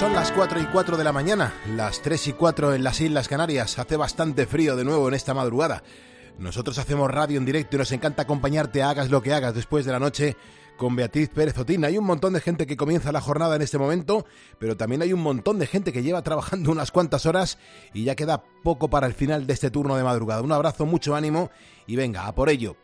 son las 4 y 4 de la mañana, las 3 y 4 en las Islas Canarias. Hace bastante frío de nuevo en esta madrugada. Nosotros hacemos radio en directo y nos encanta acompañarte, hagas lo que hagas después de la noche con Beatriz Pérez Otín. Hay un montón de gente que comienza la jornada en este momento, pero también hay un montón de gente que lleva trabajando unas cuantas horas y ya queda poco para el final de este turno de madrugada. Un abrazo, mucho ánimo y venga, a por ello.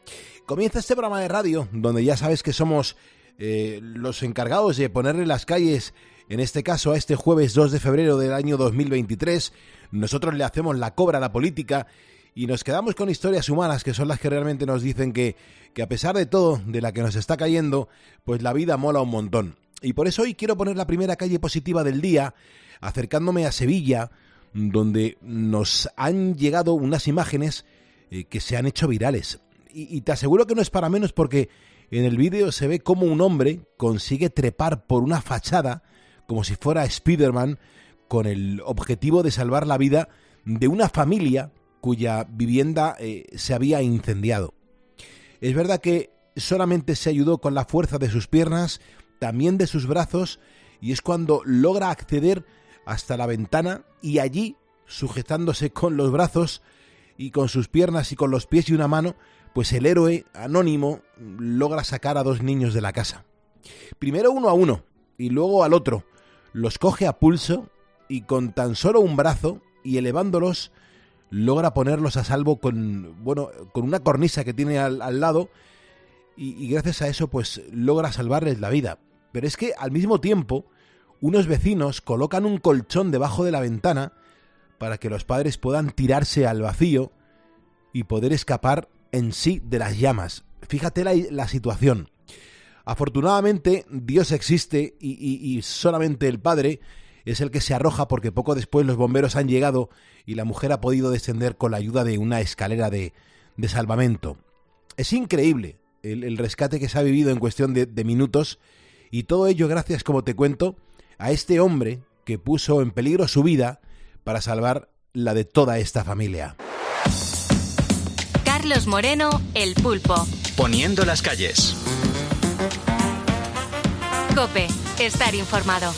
Comienza este programa de radio donde ya sabes que somos eh, los encargados de ponerle las calles, en este caso a este jueves 2 de febrero del año 2023. Nosotros le hacemos la cobra a la política y nos quedamos con historias humanas que son las que realmente nos dicen que, que a pesar de todo, de la que nos está cayendo, pues la vida mola un montón. Y por eso hoy quiero poner la primera calle positiva del día, acercándome a Sevilla, donde nos han llegado unas imágenes eh, que se han hecho virales. Y, y te aseguro que no es para menos porque en el vídeo se ve cómo un hombre consigue trepar por una fachada, como si fuera Spider-Man, con el objetivo de salvar la vida de una familia cuya vivienda eh, se había incendiado. Es verdad que solamente se ayudó con la fuerza de sus piernas, también de sus brazos, y es cuando logra acceder hasta la ventana y allí, sujetándose con los brazos y con sus piernas y con los pies y una mano, pues el héroe anónimo logra sacar a dos niños de la casa. Primero uno a uno y luego al otro. Los coge a pulso y con tan solo un brazo y elevándolos logra ponerlos a salvo con, bueno, con una cornisa que tiene al, lado y, y, gracias a eso pues logra salvarles la vida. Pero es que al mismo tiempo unos vecinos colocan un colchón debajo de la ventana para que los padres puedan tirarse al vacío y poder escapar en sí de las llamas. Fíjate la, la situación. Afortunadamente Dios existe y, y, y solamente el Padre es el que se arroja porque poco después los bomberos han llegado y la mujer ha podido descender con la ayuda de una escalera de, de salvamento. Es increíble el, el, rescate que se ha vivido en cuestión de, de minutos y todo ello gracias, como te cuento, a este hombre que puso en peligro su vida para salvar la de toda esta familia. Carlos Moreno, El Pulpo. Poniendo las calles. Cope, estar informado.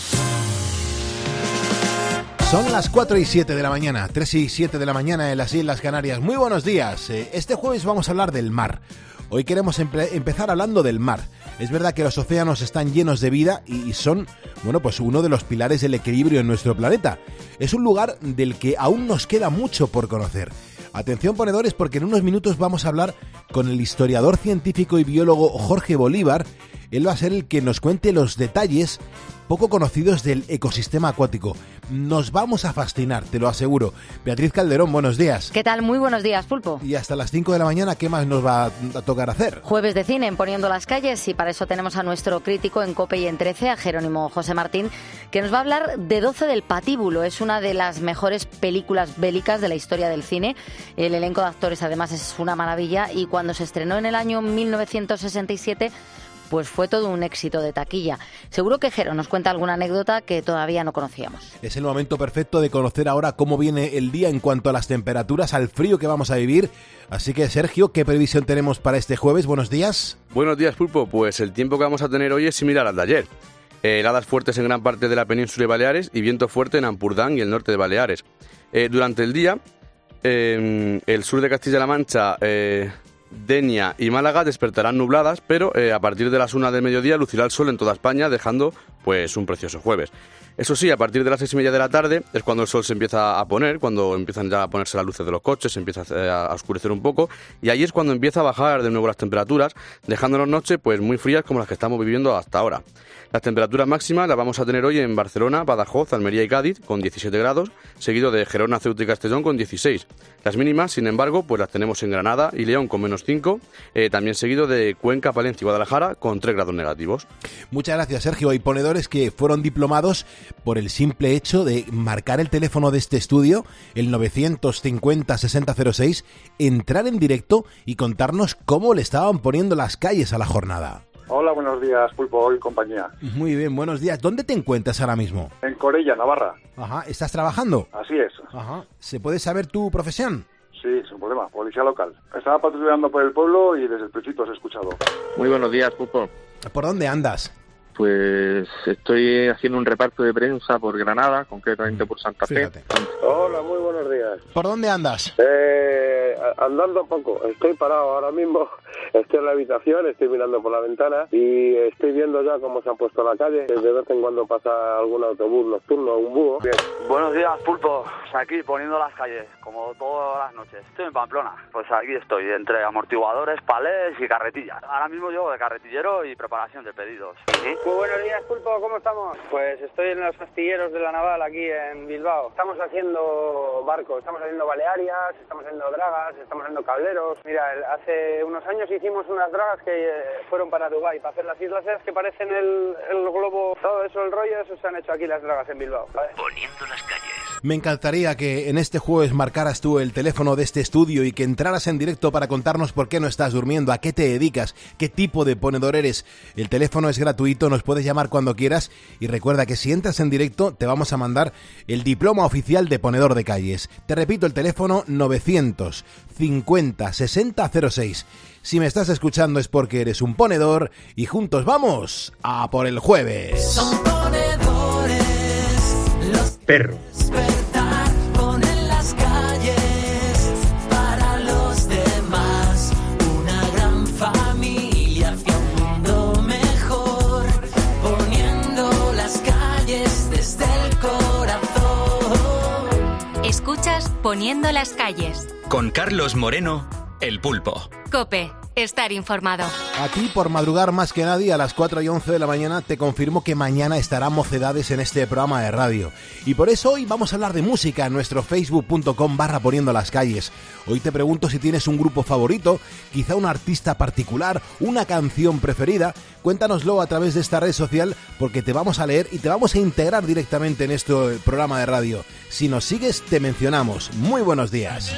Son las 4 y 7 de la mañana, 3 y 7 de la mañana en las Islas Canarias. Muy buenos días. Este jueves vamos a hablar del mar. Hoy queremos empe empezar hablando del mar. Es verdad que los océanos están llenos de vida y son, bueno, pues uno de los pilares del equilibrio en nuestro planeta. Es un lugar del que aún nos queda mucho por conocer. Atención ponedores porque en unos minutos vamos a hablar con el historiador científico y biólogo Jorge Bolívar. Él va a ser el que nos cuente los detalles poco conocidos del ecosistema acuático. Nos vamos a fascinar, te lo aseguro. Beatriz Calderón, buenos días. ¿Qué tal? Muy buenos días, Pulpo. Y hasta las 5 de la mañana, ¿qué más nos va a tocar hacer? Jueves de cine en Poniendo las calles y para eso tenemos a nuestro crítico en COPE y en 13, a Jerónimo José Martín, que nos va a hablar de 12 del Patíbulo. Es una de las mejores películas bélicas de la historia del cine. El elenco de actores además es una maravilla y cuando se estrenó en el año 1967 pues fue todo un éxito de taquilla. Seguro que Jero nos cuenta alguna anécdota que todavía no conocíamos. Es el momento perfecto de conocer ahora cómo viene el día en cuanto a las temperaturas, al frío que vamos a vivir. Así que, Sergio, ¿qué previsión tenemos para este jueves? Buenos días. Buenos días, Pulpo. Pues el tiempo que vamos a tener hoy es similar al de ayer. Eh, heladas fuertes en gran parte de la península de Baleares y viento fuerte en Ampurdán y el norte de Baleares. Eh, durante el día, eh, el sur de Castilla-La Mancha Denia y Málaga despertarán nubladas, pero eh, a partir de las una del mediodía lucirá el sol en toda España, dejando pues un precioso jueves. Eso sí, a partir de las seis y media de la tarde es cuando el sol se empieza a poner, cuando empiezan ya a ponerse las luces de los coches, se empieza a oscurecer un poco, y ahí es cuando empieza a bajar de nuevo las temperaturas, dejándonos noches pues muy frías como las que estamos viviendo hasta ahora. Las temperaturas máximas las vamos a tener hoy en Barcelona, Badajoz, Almería y Cádiz con 17 grados, seguido de Gerona, Ceuta y Castellón con 16. Las mínimas, sin embargo, pues las tenemos en Granada y León con menos 5, eh, también seguido de Cuenca, Palencia y Guadalajara con 3 grados negativos. Muchas gracias, Sergio. Hay ponedores que fueron diplomados por el simple hecho de marcar el teléfono de este estudio, el 950-6006, entrar en directo y contarnos cómo le estaban poniendo las calles a la jornada. Hola, buenos días, Pulpo y compañía. Muy bien, buenos días. ¿Dónde te encuentras ahora mismo? En Corella, Navarra. Ajá, ¿estás trabajando? Así es. Ajá. ¿Se puede saber tu profesión? Sí, sin problema, policía local. Estaba patrullando por el pueblo y desde el principio os he escuchado. Muy buenos días, Pulpo. ¿Por dónde andas? Pues estoy haciendo un reparto de prensa por Granada, concretamente por Santa Fe. Fíjate. Hola, muy buenos días. ¿Por dónde andas? Eh, andando poco, estoy parado ahora mismo, estoy en la habitación, estoy mirando por la ventana y estoy viendo ya cómo se han puesto la calle. De vez en cuando pasa algún autobús nocturno, un búho. Bien. Buenos días, Pulpo. Pues Aquí poniendo las calles, como todas las noches. Estoy en Pamplona. Pues aquí estoy, entre amortiguadores, palés y carretillas. Ahora mismo llevo de carretillero y preparación de pedidos. Muy buenos días, Pulpo, ¿cómo estamos? Pues estoy en los astilleros de la Naval aquí en Bilbao. Estamos haciendo barcos, estamos haciendo balearias, estamos haciendo dragas, estamos haciendo calderos. Mira, hace unos años hicimos unas dragas que eh, fueron para Dubái, para hacer las islas que parecen el, el globo, todo eso, el rollo, eso se han hecho aquí las dragas en Bilbao. Poniendo las calles. Me encantaría que en este jueves marcaras tú el teléfono de este estudio y que entraras en directo para contarnos por qué no estás durmiendo, a qué te dedicas, qué tipo de ponedor eres. El teléfono es gratuito, nos puedes llamar cuando quieras y recuerda que si entras en directo te vamos a mandar el diploma oficial de ponedor de calles. Te repito el teléfono 950 6006. Si me estás escuchando es porque eres un ponedor y juntos vamos a por el jueves. Son ponedores, los Perro. Calles desde el corazón. Escuchas Poniendo las calles. Con Carlos Moreno, El Pulpo. Cope, estar informado. A ti, por madrugar más que nadie, a las 4 y 11 de la mañana, te confirmo que mañana estará Mocedades en este programa de radio. Y por eso hoy vamos a hablar de música en nuestro facebook.com barra poniendo las calles. Hoy te pregunto si tienes un grupo favorito, quizá un artista particular, una canción preferida. Cuéntanoslo a través de esta red social porque te vamos a leer y te vamos a integrar directamente en este programa de radio. Si nos sigues, te mencionamos. Muy buenos días.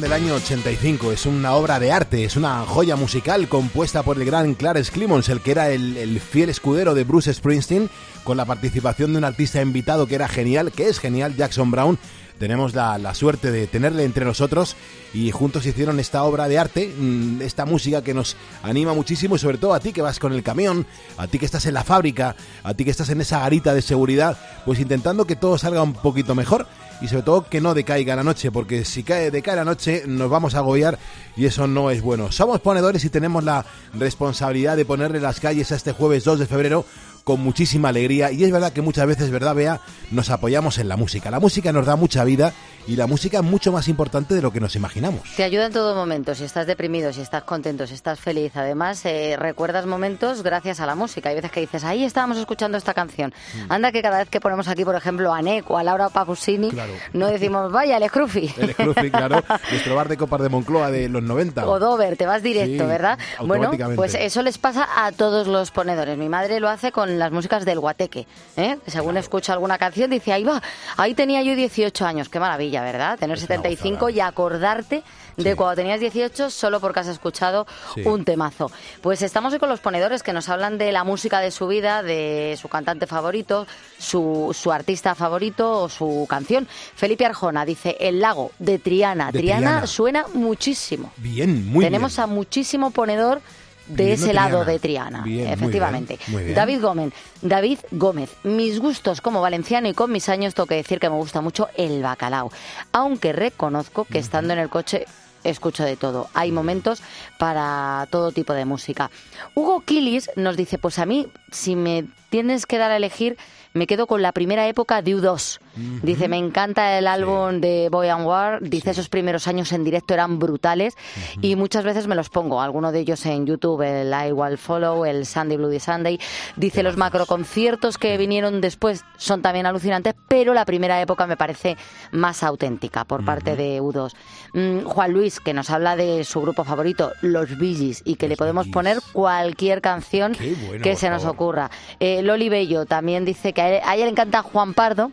Del año 85, es una obra de arte, es una joya musical compuesta por el gran Clarence Clemons, el que era el, el fiel escudero de Bruce Springsteen, con la participación de un artista invitado que era genial, que es genial, Jackson Brown. Tenemos la, la suerte de tenerle entre nosotros y juntos hicieron esta obra de arte, mm, esta música que nos anima muchísimo y sobre todo a ti que vas con el camión, a ti que estás en la fábrica, a ti que estás en esa garita de seguridad, pues intentando que todo salga un poquito mejor y sobre todo que no decaiga la noche, porque si cae, decae la noche nos vamos a agobiar y eso no es bueno. Somos ponedores y tenemos la responsabilidad de ponerle las calles a este jueves 2 de febrero con muchísima alegría y es verdad que muchas veces, ¿verdad, Bea? Nos apoyamos en la música. La música nos da mucha vida y la música es mucho más importante de lo que nos imaginamos. Te ayuda en todo momento, si estás deprimido, si estás contento, si estás feliz. Además, eh, recuerdas momentos gracias a la música. Hay veces que dices, ahí estábamos escuchando esta canción. Mm. Anda que cada vez que ponemos aquí, por ejemplo, a Nek o a Laura Pausini, Claro. no decimos, vaya, el Scruffy. El Scruffy, claro, nuestro bar de copas de Moncloa de los 90. O Dover, te vas directo, Sí, ¿verdad? Bueno, pues eso les pasa a todos los ponedores. Mi madre lo hace con las músicas del guateque. ¿eh? Que Según escucha alguna canción, dice, ahí va, ahí tenía yo 18 años. Qué maravilla, ¿verdad? Tener 75 y acordarte de cuando tenías 18 solo porque has escuchado Sí. un temazo. Pues estamos hoy con los ponedores que nos hablan de la música de su vida, de su cantante favorito, su, su artista favorito o su canción. Felipe Arjona dice, El lago de Triana. De Triana, Triana. suena muchísimo. Bien, muy Tenemos bien. a muchísimo ponedor de ese lado de Triana, Bien, muy efectivamente. bien, muy bien. David Gómez, David Gómez, mis gustos como valenciano y con mis años tengo que decir que me gusta mucho el bacalao, aunque reconozco que estando en el coche escucho de todo. Hay momentos para todo tipo de música. Hugo Kilis nos dice, pues a mí, si me tienes que dar a elegir, me quedo con la primera época de U2. Dice, me encanta el álbum de Boy and War. Dice, esos primeros años en directo eran brutales y muchas veces me los pongo. Alguno de ellos en YouTube, el I Will Follow, el Sunday Bloody Sunday. Dice, los macroconciertos que vinieron después son también alucinantes, pero la primera época me parece más auténtica por parte de U2. Mm, Juan Luis, que nos habla de su grupo favorito, Los Gees, y que le podemos poner cualquier canción bueno, que se nos favor. ocurra. Eh, Loli Bello también dice que a él, a ella le encanta Juan Pardo.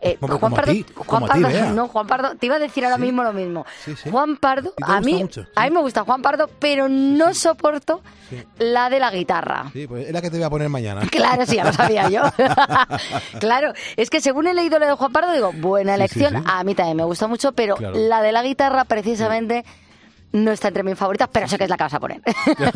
Eh, Juan como a Pardo, ti, Juan como a ti, Pardo, no, Juan Pardo, te iba a decir ahora mismo lo mismo. Juan Pardo, a mí, mucho, a mí me gusta Juan Pardo, pero no soporto la de la guitarra. Sí, pues es la que te voy a poner mañana. Claro, sí, ya lo sabía yo. claro, es que según he leído lo de Juan Pardo, digo, buena elección, a mí también me gusta mucho, pero Claro. la de la guitarra precisamente no está entre mis favoritas, pero sé que es la que vas a poner.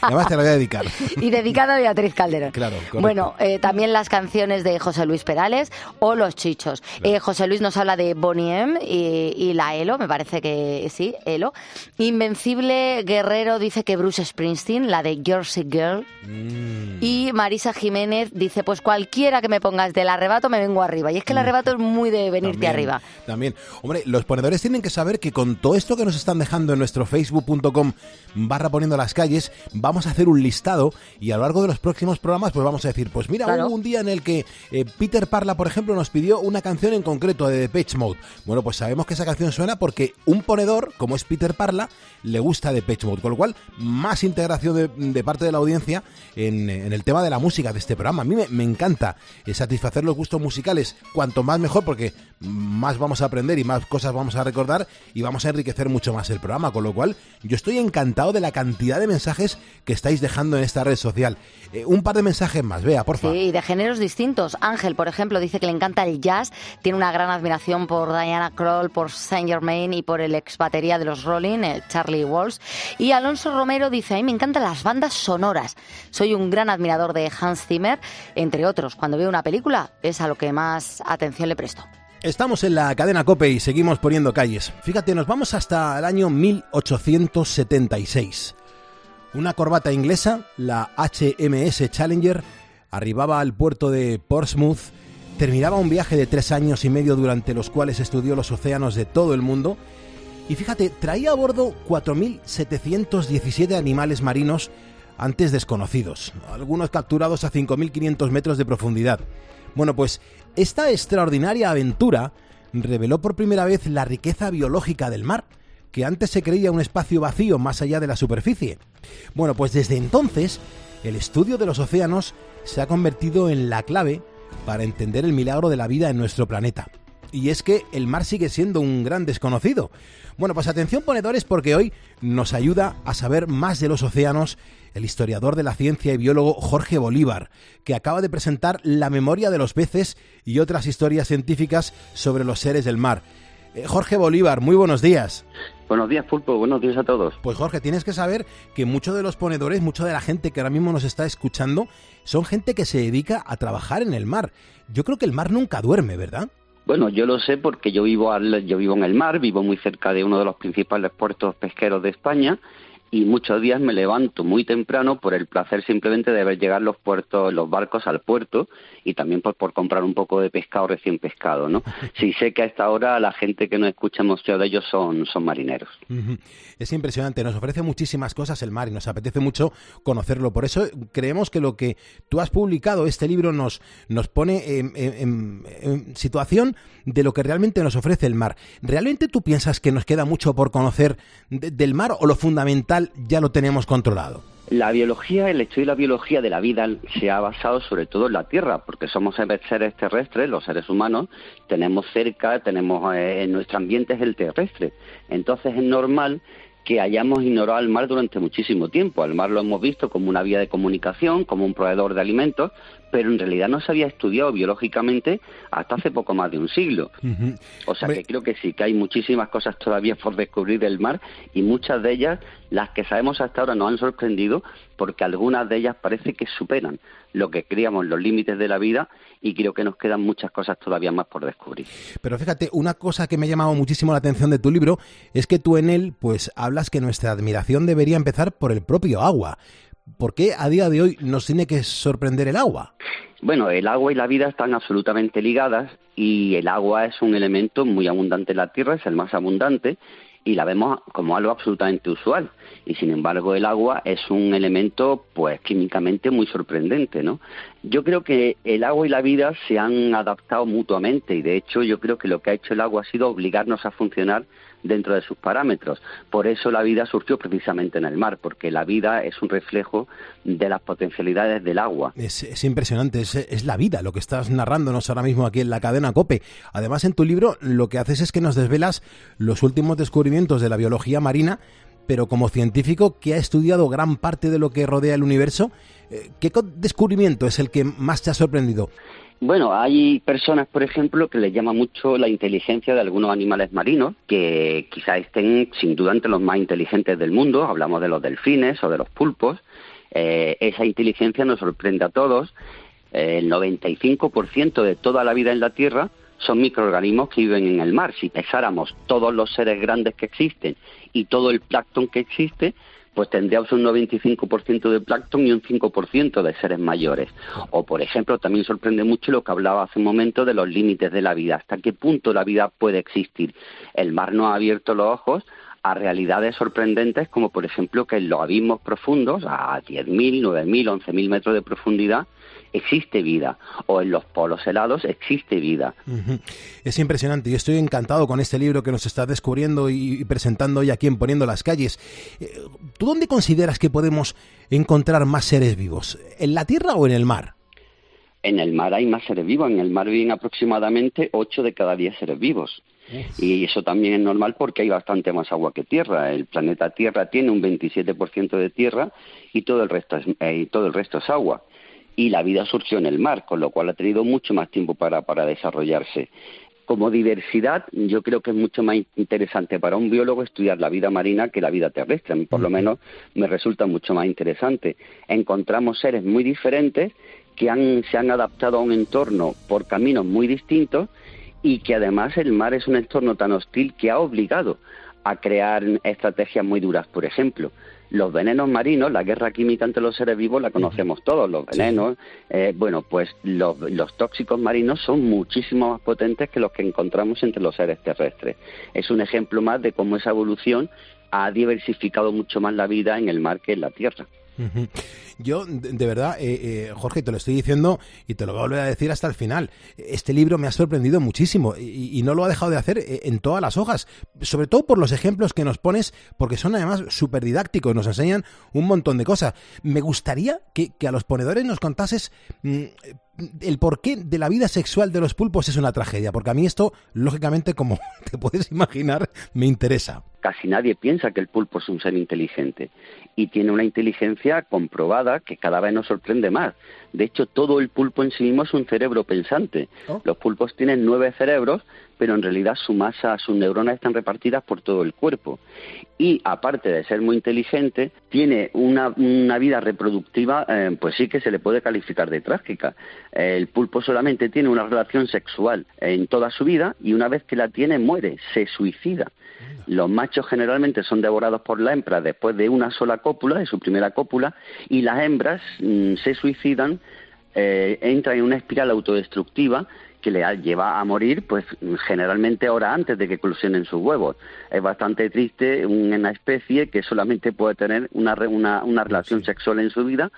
Además te la voy a dedicar. y dedicada a Beatriz Calderón. Claro, correcto. Bueno, eh, también las canciones de José Luis Perales o Los Chichos. Eh, José Luis nos habla de Bonnie M y, y la Elo, me parece que sí, Elo. Invencible Guerrero dice que Bruce Springsteen, la de Jersey Girl. Mm. Y Marisa Jiménez dice, pues cualquiera que me pongas del arrebato me vengo arriba. Y es que el arrebato es muy de venirte Mm. También, arriba. También. Hombre, los ponedores tienen que saber que con todo esto que nos están dejando en nuestro facebook.com barra poniendo las calles, vamos a hacer un listado y a lo largo de los próximos programas pues vamos a decir, pues mira, Claro. hubo un día en el que eh, Peter Parla, por ejemplo, nos pidió una canción en concreto de Depeche Mode. Bueno, pues sabemos que esa canción suena porque un ponedor, como es Peter Parla, le gusta Depeche Mode, con lo cual más integración de, de parte de la audiencia en, en el tema de la música de este programa. A mí me, me encanta satisfacer los gustos musicales, cuanto más mejor, porque más vamos a aprender y más cosas vamos a recordar y vamos a enriquecer mucho más el programa, con lo cual yo estoy encantado de la cantidad de mensajes que estáis dejando en esta red social. Eh, un par de mensajes más, vea, por favor. Sí, de géneros distintos. Ángel, por ejemplo, dice que le encanta el jazz, tiene una gran admiración por Diana Kroll, por Saint Germain y por el ex batería de los Rolling, eh, Charlie Walsh. Y Alonso Romero dice, a mí me encantan las bandas sonoras. Soy un gran admirador de Hans Zimmer, entre otros. Cuando veo una película es a lo que más atención le presto. Estamos en la cadena Cope y seguimos poniendo calles. Fíjate, nos vamos hasta el año 1876. Una corbata inglesa, la HMS Challenger, arribaba al puerto de Portsmouth, terminaba un viaje de tres años y medio durante los cuales estudió los océanos de todo el mundo y fíjate, traía a bordo 4.717 animales marinos antes desconocidos, algunos capturados a 5.500 metros de profundidad. Bueno, pues esta extraordinaria aventura reveló por primera vez la riqueza biológica del mar, que antes se creía un espacio vacío más allá de la superficie. Bueno, pues desde entonces, el estudio de los océanos se ha convertido en la clave para entender el milagro de la vida en nuestro planeta. Y es que el mar sigue siendo un gran desconocido. Bueno, pues atención ponedores porque hoy nos ayuda a saber más de los océanos el historiador de la ciencia y biólogo Jorge Bolívar, que acaba de presentar La memoria de los peces y otras historias científicas sobre los seres del mar. Eh, Jorge Bolívar, muy buenos días. Buenos días, Pulpo. Buenos días a todos. Pues Jorge, tienes que saber que muchos de los ponedores, mucha de la gente que ahora mismo nos está escuchando, son gente que se dedica a trabajar en el mar. Yo creo que el mar nunca duerme, ¿verdad? Bueno, yo lo sé porque yo vivo al, yo vivo en el mar, vivo muy cerca de uno de los principales puertos pesqueros de España y muchos días me levanto muy temprano por el placer simplemente de ver llegar los puertos, los barcos al puerto y también por, por comprar un poco de pescado recién pescado, ¿no? Sí sé que a esta hora la gente que nos escucha muchos de ellos son, son marineros. Es impresionante, nos ofrece muchísimas cosas el mar y nos apetece mucho conocerlo. Por eso creemos que lo que tú has publicado, este libro, nos, nos pone en, en- en- en situación de lo que realmente nos ofrece el mar. ¿Realmente tú piensas que nos queda mucho por conocer de- del mar o lo fundamental ya lo tenemos controlado? La biología, el estudio de la biología de la vida se ha basado sobre todo en la Tierra, porque somos seres terrestres, los seres humanos, tenemos cerca, tenemos eh, en nuestro ambiente es el terrestre. Entonces es normal que hayamos ignorado al mar durante muchísimo tiempo. Al mar lo hemos visto como una vía de comunicación, como un proveedor de alimentos, pero en realidad no se había estudiado biológicamente hasta hace poco más de un siglo. O sea que creo que sí, que hay muchísimas cosas todavía por descubrir del mar y muchas de ellas, las que sabemos hasta ahora, nos han sorprendido porque algunas de ellas parece que superan lo que creíamos los límites de la vida y creo que nos quedan muchas cosas todavía más por descubrir. Pero fíjate, una cosa que me ha llamado muchísimo la atención de tu libro es que tú en él pues hablas que nuestra admiración debería empezar por el propio agua. ¿Por qué a día de hoy nos tiene que sorprender el agua? Bueno, el agua y la vida están absolutamente ligadas y el agua es un elemento muy abundante en la Tierra, es el más abundante y la vemos como algo absolutamente usual. Y sin embargo, el agua es un elemento, pues, químicamente muy sorprendente, ¿no? Yo creo que el agua y la vida se han adaptado mutuamente y, de hecho, yo creo que lo que ha hecho el agua ha sido obligarnos a funcionar dentro de sus parámetros. Por eso la vida surgió precisamente en el mar, porque la vida es un reflejo de las potencialidades del agua. Es, es impresionante, es, es la vida lo que estás narrándonos ahora mismo aquí en la cadena Cope. Además, en tu libro lo que haces es que nos desvelas los últimos descubrimientos de la biología marina, pero como científico que ha estudiado gran parte de lo que rodea el universo, eh, ¿qué descubrimiento es el que más te ha sorprendido? Bueno, hay personas, por ejemplo, que les llama mucho la inteligencia de algunos animales marinos, que quizás estén sin duda entre los más inteligentes del mundo. Hablamos de los delfines o de los pulpos. Eh, esa inteligencia nos sorprende a todos. Eh, el 95% de toda la vida en la Tierra son microorganismos que viven en el mar. Si pesáramos todos los seres grandes que existen y todo el plancton que existe, pues tendríamos un 95% de plancton y un 5% de seres mayores. O, por ejemplo, también sorprende mucho lo que hablaba hace un momento de los límites de la vida. ¿Hasta qué punto la vida puede existir? El mar nos ha abierto los ojos a realidades sorprendentes como, por ejemplo, que en los abismos profundos, a 10.000, 9.000, 11.000 metros de profundidad, existe vida. O en los polos helados existe vida. Es impresionante y estoy encantado con este libro que nos está descubriendo y presentando hoy aquí en Poniendo las Calles. Eh, ¿Tú dónde consideras que podemos encontrar más seres vivos? ¿En la Tierra o en el mar? En el mar hay más seres vivos. En el mar viven aproximadamente 8 de cada 10 seres vivos. Y eso también es normal porque hay bastante más agua que tierra. El planeta Tierra tiene un 27% de tierra y todo el resto es, eh, y todo el resto es agua. Y la vida surgió en el mar, con lo cual ha tenido mucho más tiempo para, para desarrollarse. Como diversidad, yo creo que es mucho más interesante para un biólogo estudiar la vida marina que la vida terrestre. Por lo menos, me resulta mucho más interesante. Encontramos seres muy diferentes que han, se han adaptado a un entorno por caminos muy distintos y que además el mar es un entorno tan hostil que ha obligado a crear estrategias muy duras. Por ejemplo, los venenos marinos, la guerra química entre los seres vivos la conocemos todos, los venenos. eh, bueno, pues los, los tóxicos marinos son muchísimo más potentes que los que encontramos entre los seres terrestres. Es un ejemplo más de cómo esa evolución ha diversificado mucho más la vida en el mar que en la tierra. Yo, de, verdad, eh, eh, Jorge, te lo estoy diciendo y te lo voy a volver a decir hasta el final. Este libro me ha sorprendido muchísimo y, no lo ha dejado de hacer eh, en todas las hojas, sobre todo por los ejemplos que nos pones, porque son además súper didácticos, nos enseñan un montón de cosas. Me gustaría que, que a los ponedores nos contases mm, el porqué de la vida sexual de los pulpos es una tragedia, porque a mí esto, lógicamente, como te puedes imaginar, me interesa. casi nadie piensa que el pulpo es un ser inteligente y tiene una inteligencia comprobada que cada vez nos sorprende más. De hecho, todo el pulpo en sí mismo es un cerebro pensante. Los pulpos tienen nueve cerebros, pero en realidad su masa, sus neuronas están repartidas por todo el cuerpo. Y aparte de ser muy inteligente, tiene una, una vida reproductiva, eh, pues sí que se le puede calificar de trágica. El pulpo solamente tiene una relación sexual en toda su vida y una vez que la tiene muere, se suicida. Los machos generalmente son devorados por la hembra después de una sola cópula, de su primera cópula, y las hembras mm, se suicidan, eh, entran en una espiral autodestructiva que le lleva a morir, pues generalmente horas antes de que eclosionen sus huevos. Es bastante triste una especie que solamente puede tener una, una, una relación sexual en su vida.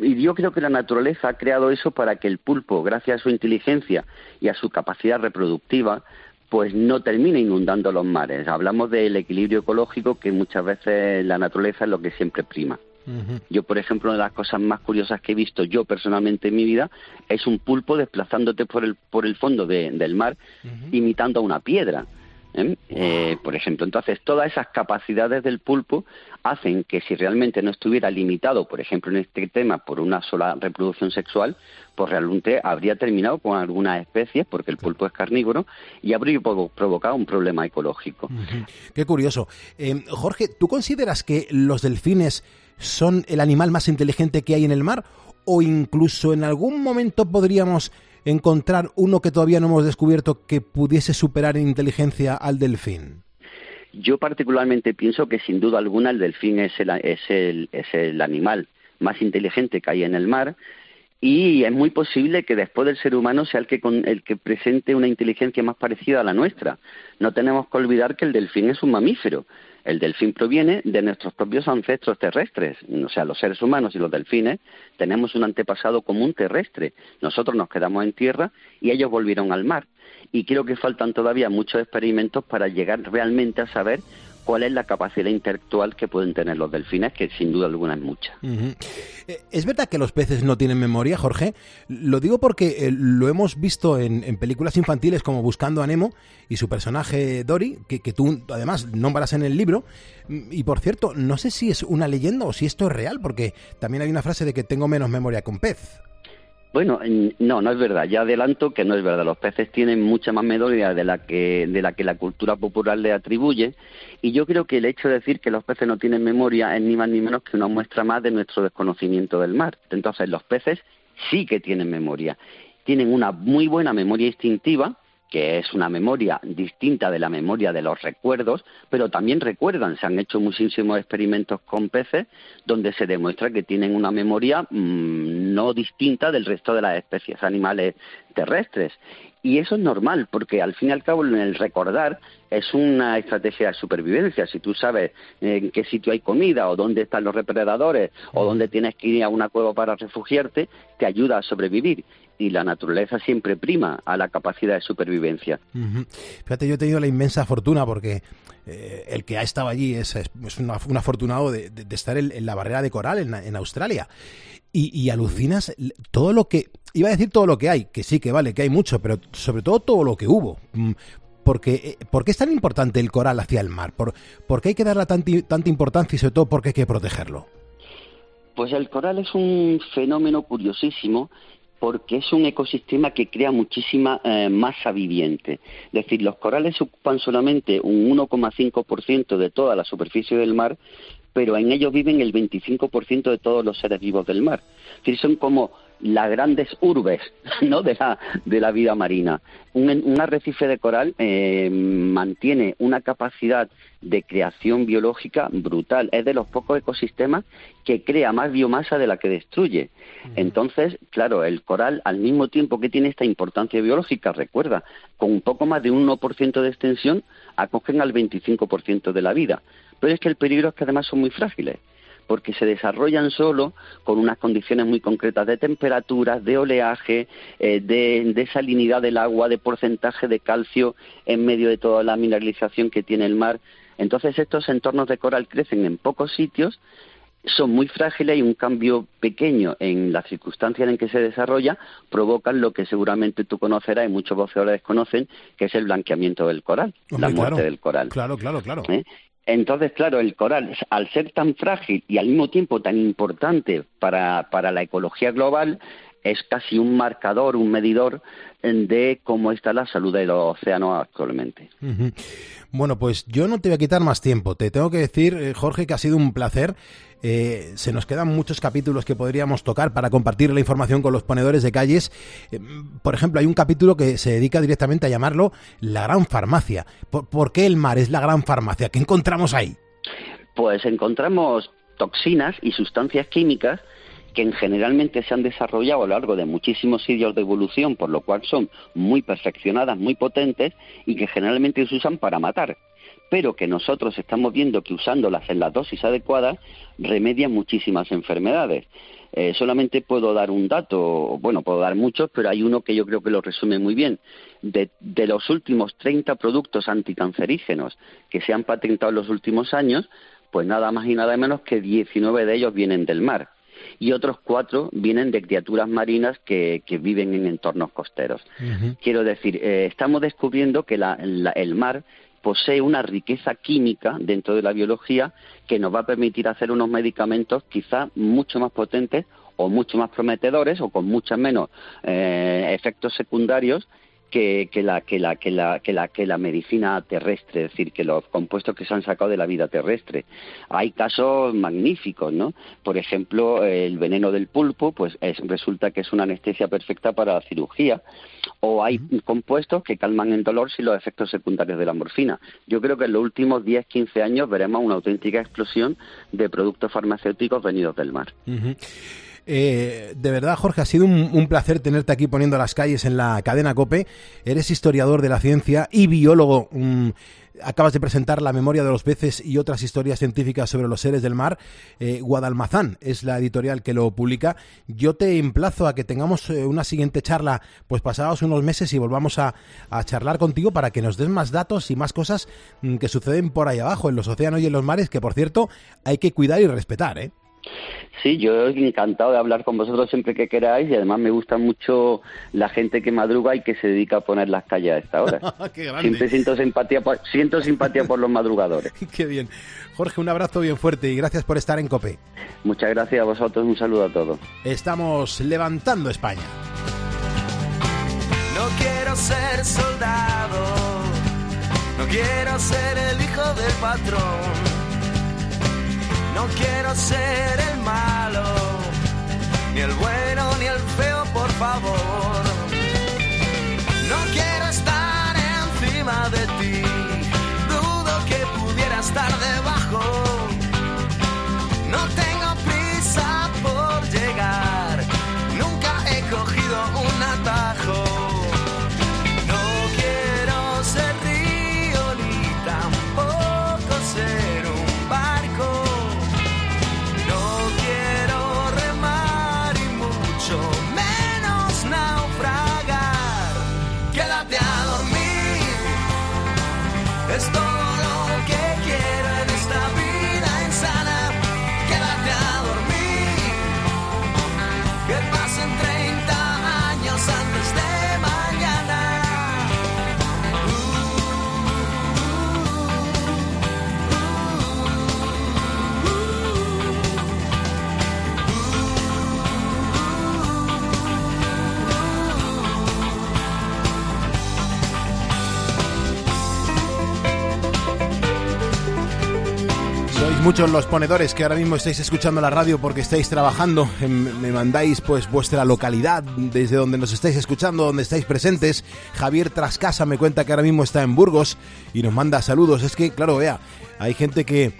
Y yo creo que la naturaleza ha creado eso para que el pulpo, gracias a su inteligencia y a su capacidad reproductiva, pues no termine inundando los mares. Hablamos del equilibrio ecológico que muchas veces la naturaleza es lo que siempre prima. Yo, por ejemplo, una de las cosas más curiosas que he visto yo personalmente en mi vida es un pulpo desplazándote por el, por el fondo de- del mar, imitando a una piedra. ¿Eh? Eh, por ejemplo, entonces todas esas capacidades del pulpo hacen que si realmente no estuviera limitado, por ejemplo, en este tema por una sola reproducción sexual, pues realmente habría terminado con algunas especies, porque el pulpo es carnívoro, y habría provo- provocado un problema ecológico. Qué curioso. Eh, Jorge, ¿tú consideras que los delfines son el animal más inteligente que hay en el mar? ¿O incluso en algún momento podríamos encontrar uno que todavía no hemos descubierto que pudiese superar en inteligencia al delfín? Yo particularmente pienso que sin duda alguna el delfín es el, es el, es el animal más inteligente que hay en el mar y es muy posible que después del ser humano sea el que, con, el que presente una inteligencia más parecida a la nuestra. No tenemos que olvidar que el delfín es un mamífero. El delfín proviene de nuestros propios ancestros terrestres, o sea, los seres humanos y los delfines tenemos un antepasado común terrestre. Nosotros nos quedamos en tierra y ellos volvieron al mar. Y creo que faltan todavía muchos experimentos para llegar realmente a saber cuál es la capacidad intelectual que pueden tener los delfines, que sin duda alguna es mucha. Eh, ¿Es verdad que los peces no tienen memoria, Jorge? Lo digo porque eh, lo hemos visto en, en películas infantiles como Buscando a Nemo y su personaje Dory, que, que tú además nombras en el libro. Mm, Y por cierto, no sé si es una leyenda o si esto es real, porque también hay una frase de que tengo menos memoria que un pez. Bueno, en- no, no es verdad. Ya adelanto que no es verdad. Los peces tienen mucha más memoria de la que de la que la cultura popular le atribuye, y yo creo que el hecho de decir que los peces no tienen memoria es ni más ni menos que una muestra más de nuestro desconocimiento del mar. Entonces, los peces sí que tienen memoria. Tienen una muy buena memoria instintiva, que es una memoria distinta de la memoria de los recuerdos, pero también recuerdan, se han hecho muchísimos experimentos con peces donde se demuestra que tienen una memoria mm, no distinta del resto de las especies animales terrestres. Y eso es normal, porque al fin y al cabo el recordar es una estrategia de supervivencia. Si tú sabes en qué sitio hay comida o dónde están los depredadores o dónde tienes que ir a una cueva para refugiarte, te ayuda a sobrevivir. Y la naturaleza siempre prima a la capacidad de supervivencia. Fíjate, yo he tenido la inmensa fortuna porque eh, el que ha estado allí es, es- un afortunado de, de- de estar en, en la barrera de coral en, en Australia. Y, y alucinas todo lo que... Iba a decir todo lo que hay, que sí, que vale, que hay mucho, pero sobre todo todo lo que hubo. Mm, Porque, eh, ¿Por qué es tan importante el coral hacia el mar? ¿Por, por qué hay que darle tanta, tanta importancia y sobre todo por qué hay que protegerlo? Pues el coral es un fenómeno curiosísimo porque es un ecosistema que crea muchísima eh, masa viviente. Es decir, los corales ocupan solamente un 1,5% de toda la superficie del mar, pero en ellos viven el 25% de todos los seres vivos del mar. Es decir, son como las grandes urbes ¿no? de, la, de la vida marina. Un, un arrecife de coral eh, mantiene una capacidad de creación biológica brutal. Es de los pocos ecosistemas que crea más biomasa de la que destruye. Entonces, claro, el coral, al mismo tiempo que tiene esta importancia biológica, recuerda, con un poco más de un 1% de extensión, acogen al 25% de la vida. Pero es que el peligro es que además son muy frágiles porque se desarrollan solo con unas condiciones muy concretas de temperaturas, de oleaje, eh, de, de, salinidad del agua, de porcentaje de calcio en medio de toda la mineralización que tiene el mar. Entonces estos entornos de coral crecen en pocos sitios, son muy frágiles y un cambio pequeño en las circunstancias en que se desarrolla provocan lo que seguramente tú conocerás y muchos voceadores conocen, que es el blanqueamiento del coral, Hombre, la muerte claro, del coral. Claro, claro, claro. ¿Eh? Entonces, claro, el coral, al ser tan frágil y al mismo tiempo tan importante para, para la ecología global, es casi un marcador, un medidor eh, de cómo está la salud del océano actualmente. Bueno, pues yo no te voy a quitar más tiempo. Te tengo que decir, eh, Jorge, que ha sido un placer. Eh, se nos quedan muchos capítulos que podríamos tocar para compartir la información con los ponedores de calles. Eh, por ejemplo, hay un capítulo que se dedica directamente a llamarlo la gran farmacia. ¿Por, por qué el mar es la gran farmacia? ¿Qué encontramos ahí? Pues encontramos toxinas y sustancias químicas que en- generalmente se han desarrollado a lo largo de muchísimos siglos de evolución, por lo cual son muy perfeccionadas, muy potentes y que generalmente se usan para matar, pero que nosotros estamos viendo que usándolas en las dosis adecuadas remedian muchísimas enfermedades. Eh, solamente puedo dar un dato, bueno, puedo dar muchos, pero hay uno que yo creo que lo resume muy bien. De, de los últimos 30 productos anticancerígenos que se han patentado en los últimos años, pues nada más y nada menos que 19 de ellos vienen del mar y otros cuatro vienen de criaturas marinas que, que viven en entornos costeros. Quiero decir, eh, estamos descubriendo que la- la- el mar posee una riqueza química dentro de la biología que nos va a permitir hacer unos medicamentos quizá mucho más potentes o mucho más prometedores o con muchos menos eh, efectos secundarios que, que la, que, la, que, la, que, la, que la medicina terrestre, es decir, que los compuestos que se han sacado de la vida terrestre. Hay casos magníficos, ¿no? Por ejemplo, el veneno del pulpo, pues es- resulta que es una anestesia perfecta para la cirugía. O hay compuestos que calman el dolor sin los efectos secundarios de la morfina. Yo creo que en los últimos 10, 15 años veremos una auténtica explosión de productos farmacéuticos venidos del mar. Ujú. Eh, de verdad, Jorge, ha sido un, placer tenerte aquí poniendo las calles en la cadena Cope. Eres historiador de la ciencia y biólogo. mm, acabas de presentar La memoria de los peces y otras historias científicas sobre los seres del mar. Eh, Guadalmazán es la editorial que lo publica. Yo te emplazo a que tengamos eh, una siguiente charla, pues pasados unos meses y volvamos a, a charlar contigo para que nos des más datos y más cosas mm, que suceden por ahí abajo, en los océanos y en los mares, que por cierto hay que cuidar y respetar, ¿eh? Sí, yo encantado de hablar con vosotros siempre que queráis y además me gusta mucho la gente que madruga y que se dedica a poner las calles a esta hora. Qué grande. Siempre siento simpatía, por, siento simpatía por los madrugadores. Qué bien. Jorge, un abrazo bien fuerte y gracias por estar en COPE. Muchas gracias a vosotros, un saludo a todos. Estamos levantando España. No quiero ser soldado, no quiero ser el hijo del patrón, no quiero ser el malo, ni el bueno ni el feo, por favor. No quiero estar encima de ti, dudo que pudiera estar debajo. No tengo prisa por llegar, los ponedores que ahora mismo estáis escuchando la radio porque estáis trabajando. Em, Me mandáis pues vuestra localidad desde donde nos estáis escuchando, donde estáis presentes. Javier Trascasa me cuenta que ahora mismo está en Burgos y nos manda saludos. Es que, claro, vea, hay gente que,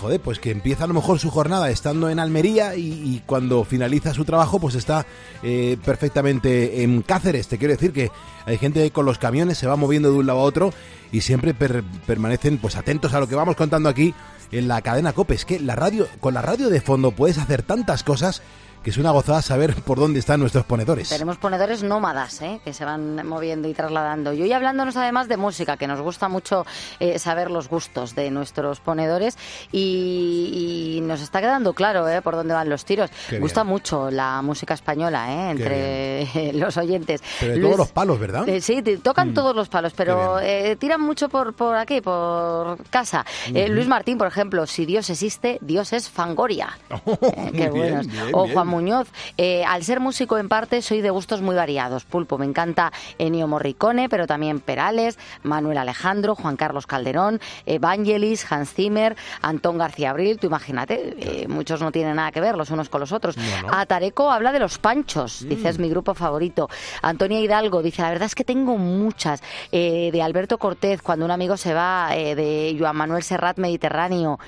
joder, pues que empieza a lo mejor su jornada estando en Almería y, cuando finaliza su trabajo pues está eh, perfectamente en Cáceres. Te quiero decir que hay gente con los camiones se va moviendo de un lado a otro y siempre per- permanecen pues atentos a lo que vamos contando aquí en la cadena COPE. Es que la radio, con la radio de fondo puedes hacer tantas cosas que es una gozada saber por dónde están nuestros ponedores. Tenemos ponedores nómadas ¿eh? que se van moviendo y trasladando. Y hoy hablándonos además de música, que nos gusta mucho eh, saber los gustos de nuestros ponedores y, y nos está quedando claro ¿eh? por dónde van los tiros. Qué bien. Gusta mucho la música española ¿eh? entre los oyentes. Pero de Luis- todos los palos, ¿verdad? Eh, sí, tocan Mm. todos los palos, pero tiran mucho por, por aquí, por casa. Luis Martín, por ejemplo, si Dios existe, Dios es Fangoria. Eh, qué bien, buenos. bien, o. Juan Muñoz, eh, al ser músico en parte soy de gustos muy variados. Pulpo, me encanta Ennio Morricone, pero también Perales, Manuel Alejandro, Juan Carlos Calderón, Evangelis, Hans Zimmer, Antón García Abril, tú imagínate, eh, muchos no tienen nada que ver los unos con los otros. No, no. Atareco habla de los panchos, dice es mi grupo favorito. Antonia Hidalgo dice, la verdad es que tengo muchas. Eh, de Alberto Cortés, cuando un amigo se va, eh, de Joan Manuel Serrat Mediterráneo,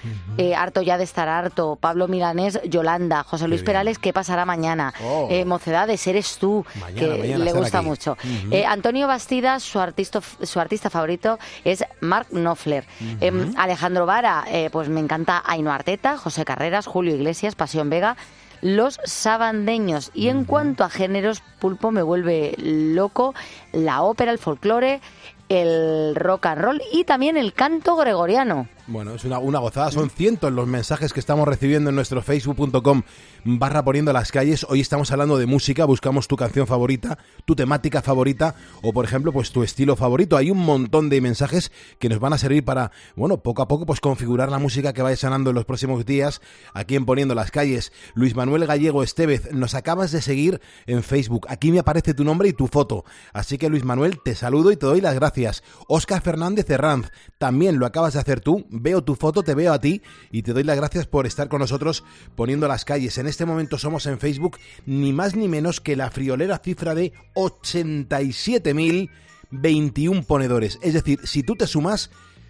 harto ya de estar harto, Pablo Milanés, Yolanda, José Luis Perales, ¿qué pasará mañana? Oh. Eh, Mocedades, eres tú, Mañana, que mañana le gusta aquí. mucho. Eh, Antonio Bastidas, su artista, su artista favorito es Mark Knopfler. Em, Alejandro Vara, eh, pues me encanta Aino Arteta, José Carreras, Julio Iglesias, Pasión Vega. Los sabandeños. Y en cuanto a géneros, Pulpo me vuelve loco la ópera, el folclore, el rock and roll y también el canto gregoriano. Bueno, es una, una gozada. Son cientos los mensajes que estamos recibiendo en nuestro facebook.com barra poniendo las calles. Hoy estamos hablando de música, buscamos tu canción favorita, tu temática favorita o, por ejemplo, pues tu estilo favorito. Hay un montón de mensajes que nos van a servir para, bueno, poco a poco, pues configurar la música que vaya sonando en los próximos días aquí en Poniendo las calles. Luis Manuel Gallego Estevez, nos acabas de seguir en Facebook. Aquí me aparece tu nombre y tu foto. Así que, Luis Manuel, te saludo y te doy las gracias. Oscar Fernández Herranz, también lo acabas de hacer tú. Veo tu foto, te veo a ti y te doy las gracias por estar con nosotros poniendo las calles. En este momento somos en Facebook ni más ni menos que la friolera cifra de 87.021 ponedores. Es decir, si tú te sumas,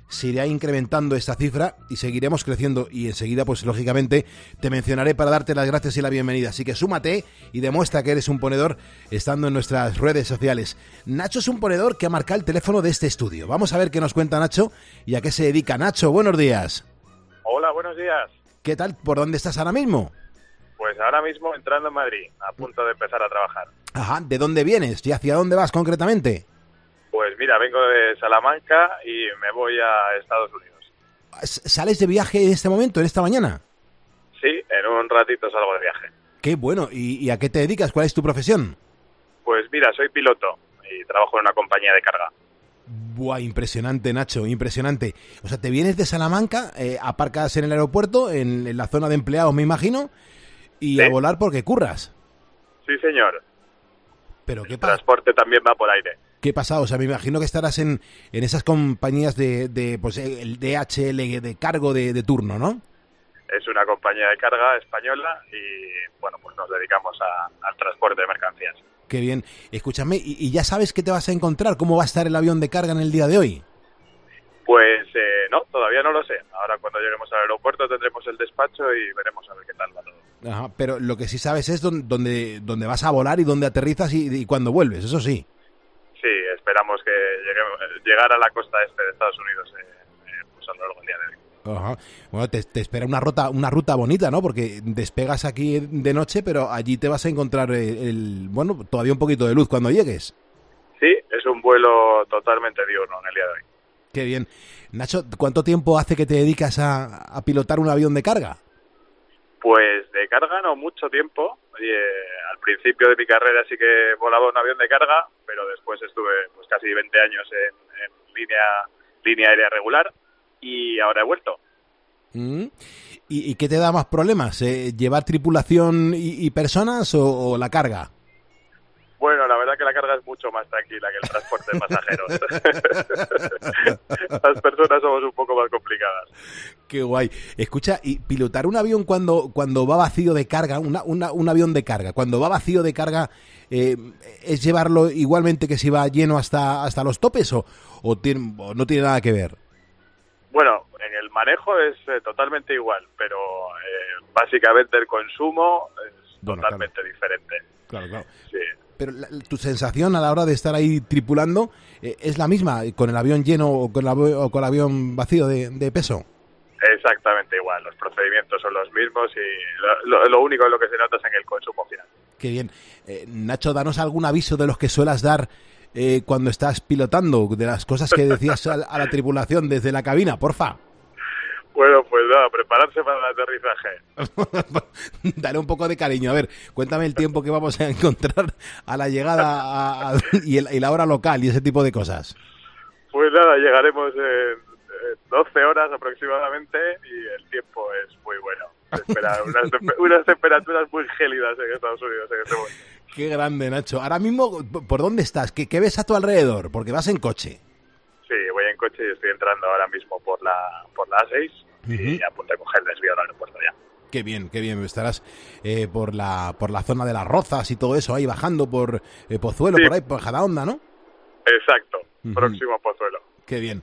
se irá incrementando esta cifra y seguiremos creciendo y enseguida pues lógicamente te mencionaré para darte las gracias y la bienvenida. Así que súmate y demuestra que eres un ponedor estando en nuestras redes sociales. Nacho es un ponedor que ha marcado el teléfono de este estudio. Vamos a ver qué nos cuenta Nacho y a qué se dedica. Nacho, buenos días. Hola, buenos días. ¿Qué tal? ¿Por dónde estás ahora mismo? Pues ahora mismo entrando en Madrid, a punto de empezar a trabajar. Ajá, ¿de dónde vienes y hacia dónde vas concretamente? Pues mira, vengo de Salamanca y me voy a Estados Unidos. ¿Sales de viaje en este momento, en esta mañana? Sí, en un ratito salgo de viaje. Qué bueno. ¿Y, y a qué te dedicas? ¿Cuál es tu profesión? Pues mira, soy piloto y trabajo en una compañía de carga. Buah, impresionante, Nacho, impresionante. O sea, te vienes de Salamanca, eh, aparcas en el aeropuerto, en, en la zona de empleados, me imagino, y a volar porque curras. Sí, señor. Pero qué pasa. transporte también va por aire. ¿Qué pasa? O sea, me imagino que estarás en, en esas compañías de, de, pues, el DHL de cargo de, de turno, ¿no? Es una compañía de carga española y bueno, pues nos dedicamos a- al transporte de mercancías. Qué bien. Escúchame, ¿y, y ya sabes qué te vas a encontrar? ¿Cómo va a estar el avión de carga en el día de hoy? Pues eh, no, todavía no lo sé. Ahora cuando lleguemos al aeropuerto tendremos el despacho y veremos a ver qué tal va todo. Ajá, pero lo que sí sabes es dónde, dónde, dónde vas a volar y dónde aterrizas y, y cuándo vuelves, eso sí. Sí, esperamos que lleguemos, llegar a la costa este de Estados Unidos eh, eh, pues a lo largo del día de hoy. Ajá. Bueno, te, te espera una ruta, una ruta bonita, ¿no? Porque despegas aquí de noche, pero allí te vas a encontrar el, el- bueno, todavía un poquito de luz cuando llegues. Sí, es un vuelo totalmente diurno en el día de hoy. Qué bien. Nacho, ¿cuánto tiempo hace que te dedicas a, a pilotar un avión de carga? Pues de carga no mucho tiempo. Y, eh, al principio de mi carrera sí que volaba un avión de carga, pero después estuve pues casi 20 años en, en línea, línea aérea regular y ahora he vuelto. ¿Mm? ¿Y, y qué te da más problemas? eh, ¿Llevar tripulación y, y personas o, o la carga? Bueno, la verdad que la carga es mucho más tranquila que el transporte de pasajeros. Las personas somos un poco más complicadas. Qué guay. Escucha, y pilotar un avión cuando, cuando va vacío de carga, una, una- un avión de carga, cuando va vacío de carga, eh, ¿es llevarlo igualmente que si va lleno hasta, hasta los topes o, o tiene- o no tiene nada que ver? Bueno, en el manejo es eh, totalmente igual, pero eh, básicamente el consumo es Bueno, totalmente diferente. Claro, claro. Sí. Pero la- tu sensación a la hora de estar ahí tripulando eh, es la misma con el avión lleno o con el, avi- o con el avión vacío de, de peso. Exactamente igual, los procedimientos son los mismos y lo, lo- lo único en lo que se nota es en el consumo final. Qué bien. Eh, Nacho, danos algún aviso de los que suelas dar eh, cuando estás pilotando, de las cosas que decías a, a la tripulación desde la cabina, porfa. Bueno, pues nada, prepararse para el aterrizaje. Daré un poco de cariño. A ver, cuéntame el tiempo que vamos a encontrar a la llegada a- a- y, el- y la hora local y ese tipo de cosas. Pues nada, llegaremos en, en 12 horas aproximadamente y el tiempo es muy bueno. Se esperan unas, unas temperaturas muy gélidas en Estados Unidos en este momento. Qué grande, Nacho. Ahora mismo, ¿por dónde estás? ¿Qué, qué ves a tu alrededor? Porque vas en coche. Coche y estoy entrando ahora mismo por la por la A6 y a punto de coger el desvío al aeropuerto ya. Qué bien, qué bien. Estarás eh, por la por la zona de las Rozas y todo eso, ahí bajando por eh, Pozuelo, Sí. por ahí, por Jadaonda, ¿no? Exacto, próximo a Pozuelo. Qué bien.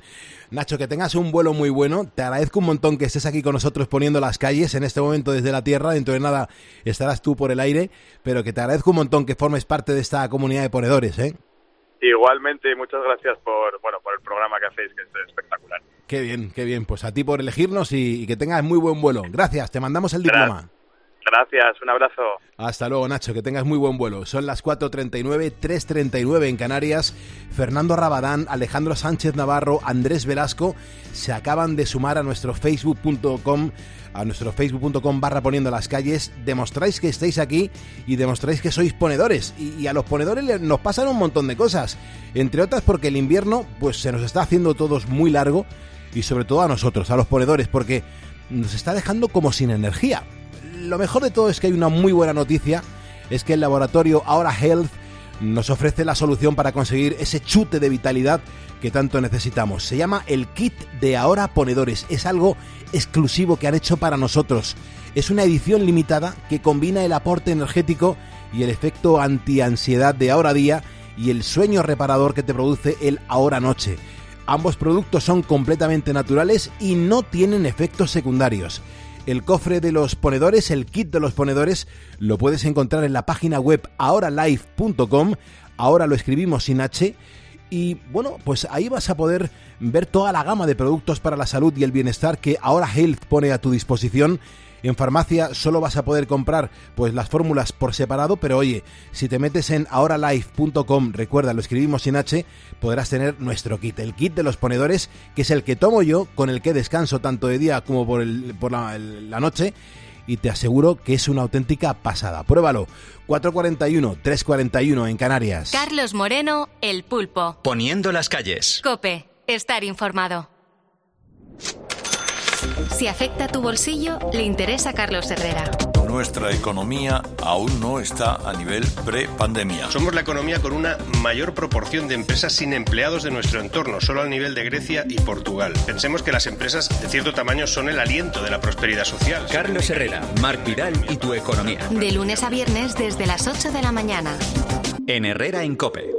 Nacho, que tengas un vuelo muy bueno. Te agradezco un montón que estés aquí con nosotros poniendo las calles en este momento desde la tierra. Dentro de nada estarás tú por el aire, pero que te agradezco un montón que formes parte de esta comunidad de ponedores, ¿eh? Igualmente, muchas gracias por bueno por el programa que hacéis, que es espectacular. Qué bien, qué bien. Pues a ti por elegirnos y, y que tengas muy buen vuelo. Gracias, te mandamos el diploma. Gracias, un abrazo. Hasta luego, Nacho, que tengas muy buen vuelo. Son las 4.39, 3.39 en Canarias. Fernando Rabadán, Alejandro Sánchez Navarro, Andrés Velasco se acaban de sumar a nuestro facebook.com, a nuestro facebook.com barra poniendo las calles. Demostráis que estáis aquí y demostráis que sois ponedores. Y, y a los ponedores nos pasan un montón de cosas. Entre otras porque el invierno pues se nos está haciendo todos muy largo y sobre todo a nosotros, a los ponedores, porque nos está dejando como sin energía. Lo mejor de todo es que hay una muy buena noticia, es que el laboratorio Ahora Health nos ofrece la solución para conseguir ese chute de vitalidad que tanto necesitamos. Se llama el kit de Ahora Ponedores. Es algo exclusivo que han hecho para nosotros. Es una edición limitada que combina el aporte energético y el efecto antiansiedad de Ahora Día y el sueño reparador que te produce el Ahora Noche. Ambos productos son completamente naturales y no tienen efectos secundarios. El cofre de los ponedores, el kit de los ponedores, lo puedes encontrar en la página web ahoralife.com. Ahora lo escribimos sin H. Y bueno, pues ahí vas a poder ver toda la gama de productos para la salud y el bienestar que ahora Health pone a tu disposición. En farmacia solo vas a poder comprar pues las fórmulas por separado, pero oye, si te metes en ahoralife.com, recuerda, lo escribimos sin H, podrás tener nuestro kit, el kit de los ponedores, que es el que tomo yo, con el que descanso tanto de día como por, el, por la, el- la noche, y te aseguro que es una auténtica pasada. Pruébalo. 441, 341 en Canarias. Carlos Moreno, El Pulpo. Poniendo las calles. Cope, estar informado. Si afecta a tu bolsillo, le interesa a Carlos Herrera. Nuestra economía aún no está a nivel pre-pandemia. Somos la economía con una mayor proporción de empresas sin empleados de nuestro entorno, solo al nivel de Grecia y Portugal. Pensemos que las empresas de cierto tamaño son el aliento de la prosperidad social. Carlos Herrera, Marc Vidal y tu economía. De lunes a viernes desde las 8 de la mañana. En Herrera en Cope.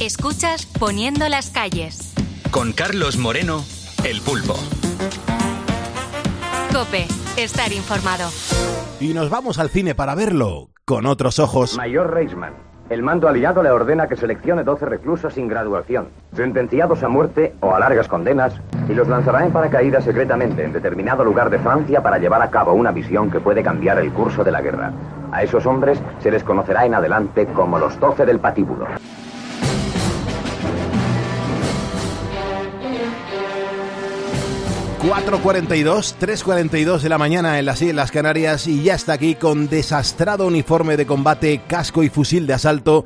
Escuchas Poniendo las calles. Con Carlos Moreno, El Pulpo. Cope, estar informado. Y nos vamos al cine para verlo con otros ojos. Mayor Reisman. El mando aliado le ordena que seleccione 12 reclusos sin graduación, sentenciados a muerte o a largas condenas, y los lanzará en paracaídas secretamente en determinado lugar de Francia para llevar a cabo una misión que puede cambiar el curso de la guerra. A esos hombres se les conocerá en adelante como los 12 del patíbulo. ...4.42, 3.42 de la mañana en las Islas Canarias y ya está aquí con desastrado uniforme de combate, casco y fusil de asalto...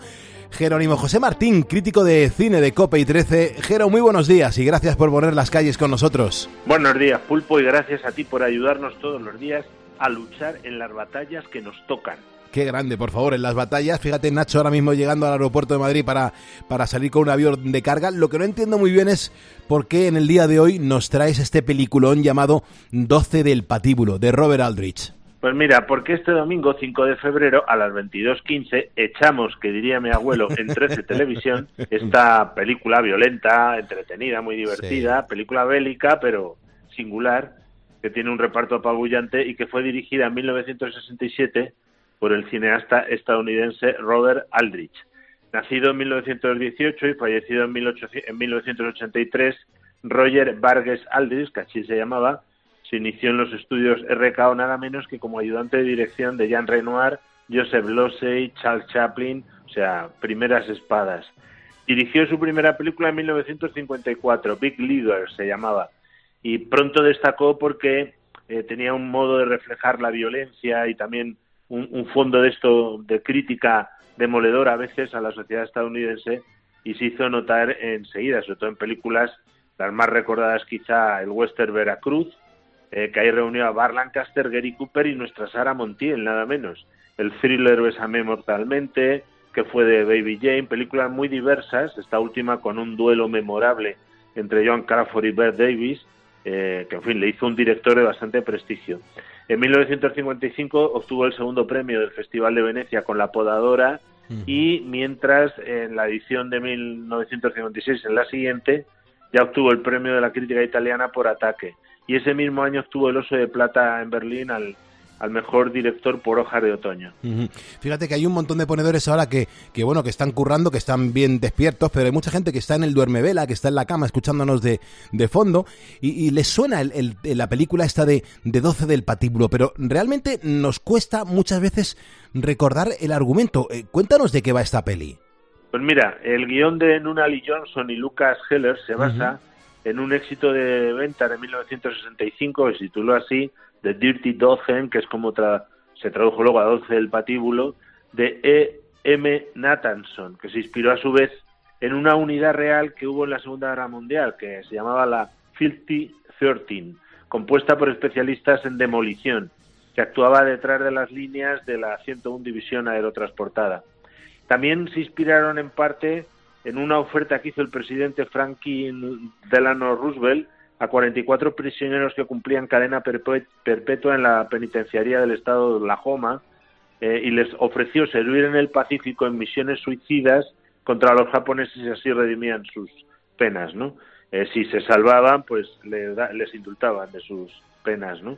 Jerónimo José Martín, crítico de cine de Cope y 13. Jero, muy buenos días y gracias por poner las calles con nosotros. Buenos días, Pulpo, y gracias a ti por ayudarnos todos los días a luchar en las batallas que nos tocan. Qué grande, por favor, en las batallas. Fíjate, Nacho ahora mismo llegando al aeropuerto de Madrid para, para salir con un avión de carga. Lo que no entiendo muy bien es por qué en el día de hoy nos traes este peliculón llamado 12 del patíbulo, de Robert Aldrich. Pues mira, porque este domingo 5 de febrero a las 22.15 echamos, que diría mi abuelo, en 13 Televisión, esta película violenta, entretenida, muy divertida, película bélica, pero singular, que tiene un reparto apabullante y que fue dirigida en 1967 por el cineasta estadounidense Robert Aldrich. Nacido en 1918 y fallecido en, 1800 en 1983, Roger Vargas Aldrich, que así se llamaba, se inició en los estudios RKO nada menos que como ayudante de dirección de Jean Renoir, Joseph Losey, Charles Chaplin, o sea, primeras espadas. Dirigió su primera película en 1954, Big Leader se llamaba, y pronto destacó porque eh, tenía un modo de reflejar la violencia y también un, un fondo de esto de crítica demoledora a veces a la sociedad estadounidense y se hizo notar enseguida, sobre todo en películas, las más recordadas quizá el western Veracruz, eh, que ahí reunió a Bar Lancaster, Gary Cooper y nuestra Sara Montiel, nada menos. El thriller Besame Mortalmente, que fue de Baby Jane, películas muy diversas, esta última con un duelo memorable entre Joan Crawford y Bert Davis, eh, que en fin le hizo un director de bastante prestigio. En 1955 obtuvo el segundo premio del Festival de Venecia con La Podadora y mientras en la edición de 1956, en la siguiente, ya obtuvo el premio de la crítica italiana por Ataque. Y ese mismo año obtuvo el Oso de Plata en Berlín al, al mejor director por Hojas de Otoño. Fíjate que hay un montón de ponedores ahora que, que, bueno, que están currando, que están bien despiertos, pero hay mucha gente que está en el duermevela, que está en la cama escuchándonos de, de fondo y, y les suena el, el- la película esta de, de 12 del patíbulo, pero realmente nos cuesta muchas veces recordar el argumento. Eh, cuéntanos de qué va esta peli. Pues mira, el guion de Nunali Johnson y Lucas Heller se basa en un éxito de venta de 1965 que se tituló así The Dirty Dozen, que es como se tradujo luego a 12 del patíbulo, de E. M. Nathanson, que se inspiró a su vez en una unidad real que hubo en la Segunda Guerra Mundial, que se llamaba la Filthy Thirteen, compuesta por especialistas en demolición, que actuaba detrás de las líneas de la 101 División Aerotransportada. También se inspiraron en parte en una oferta que hizo el presidente Franklin Delano Roosevelt a 44 prisioneros que cumplían cadena perpet- perpetua en la penitenciaría del estado de Oklahoma eh, y les ofreció servir en el Pacífico en misiones suicidas contra los japoneses y así redimían sus penas, ¿no? Eh, si se salvaban, pues le da- les indultaban de sus penas, ¿no?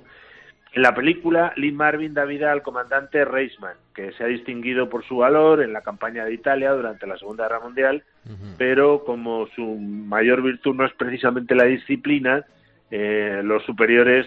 En la película, Lee Marvin da vida al comandante Reisman, que se ha distinguido por su valor en la campaña de Italia durante la Segunda Guerra Mundial, pero como su mayor virtud no es precisamente la disciplina, eh, los superiores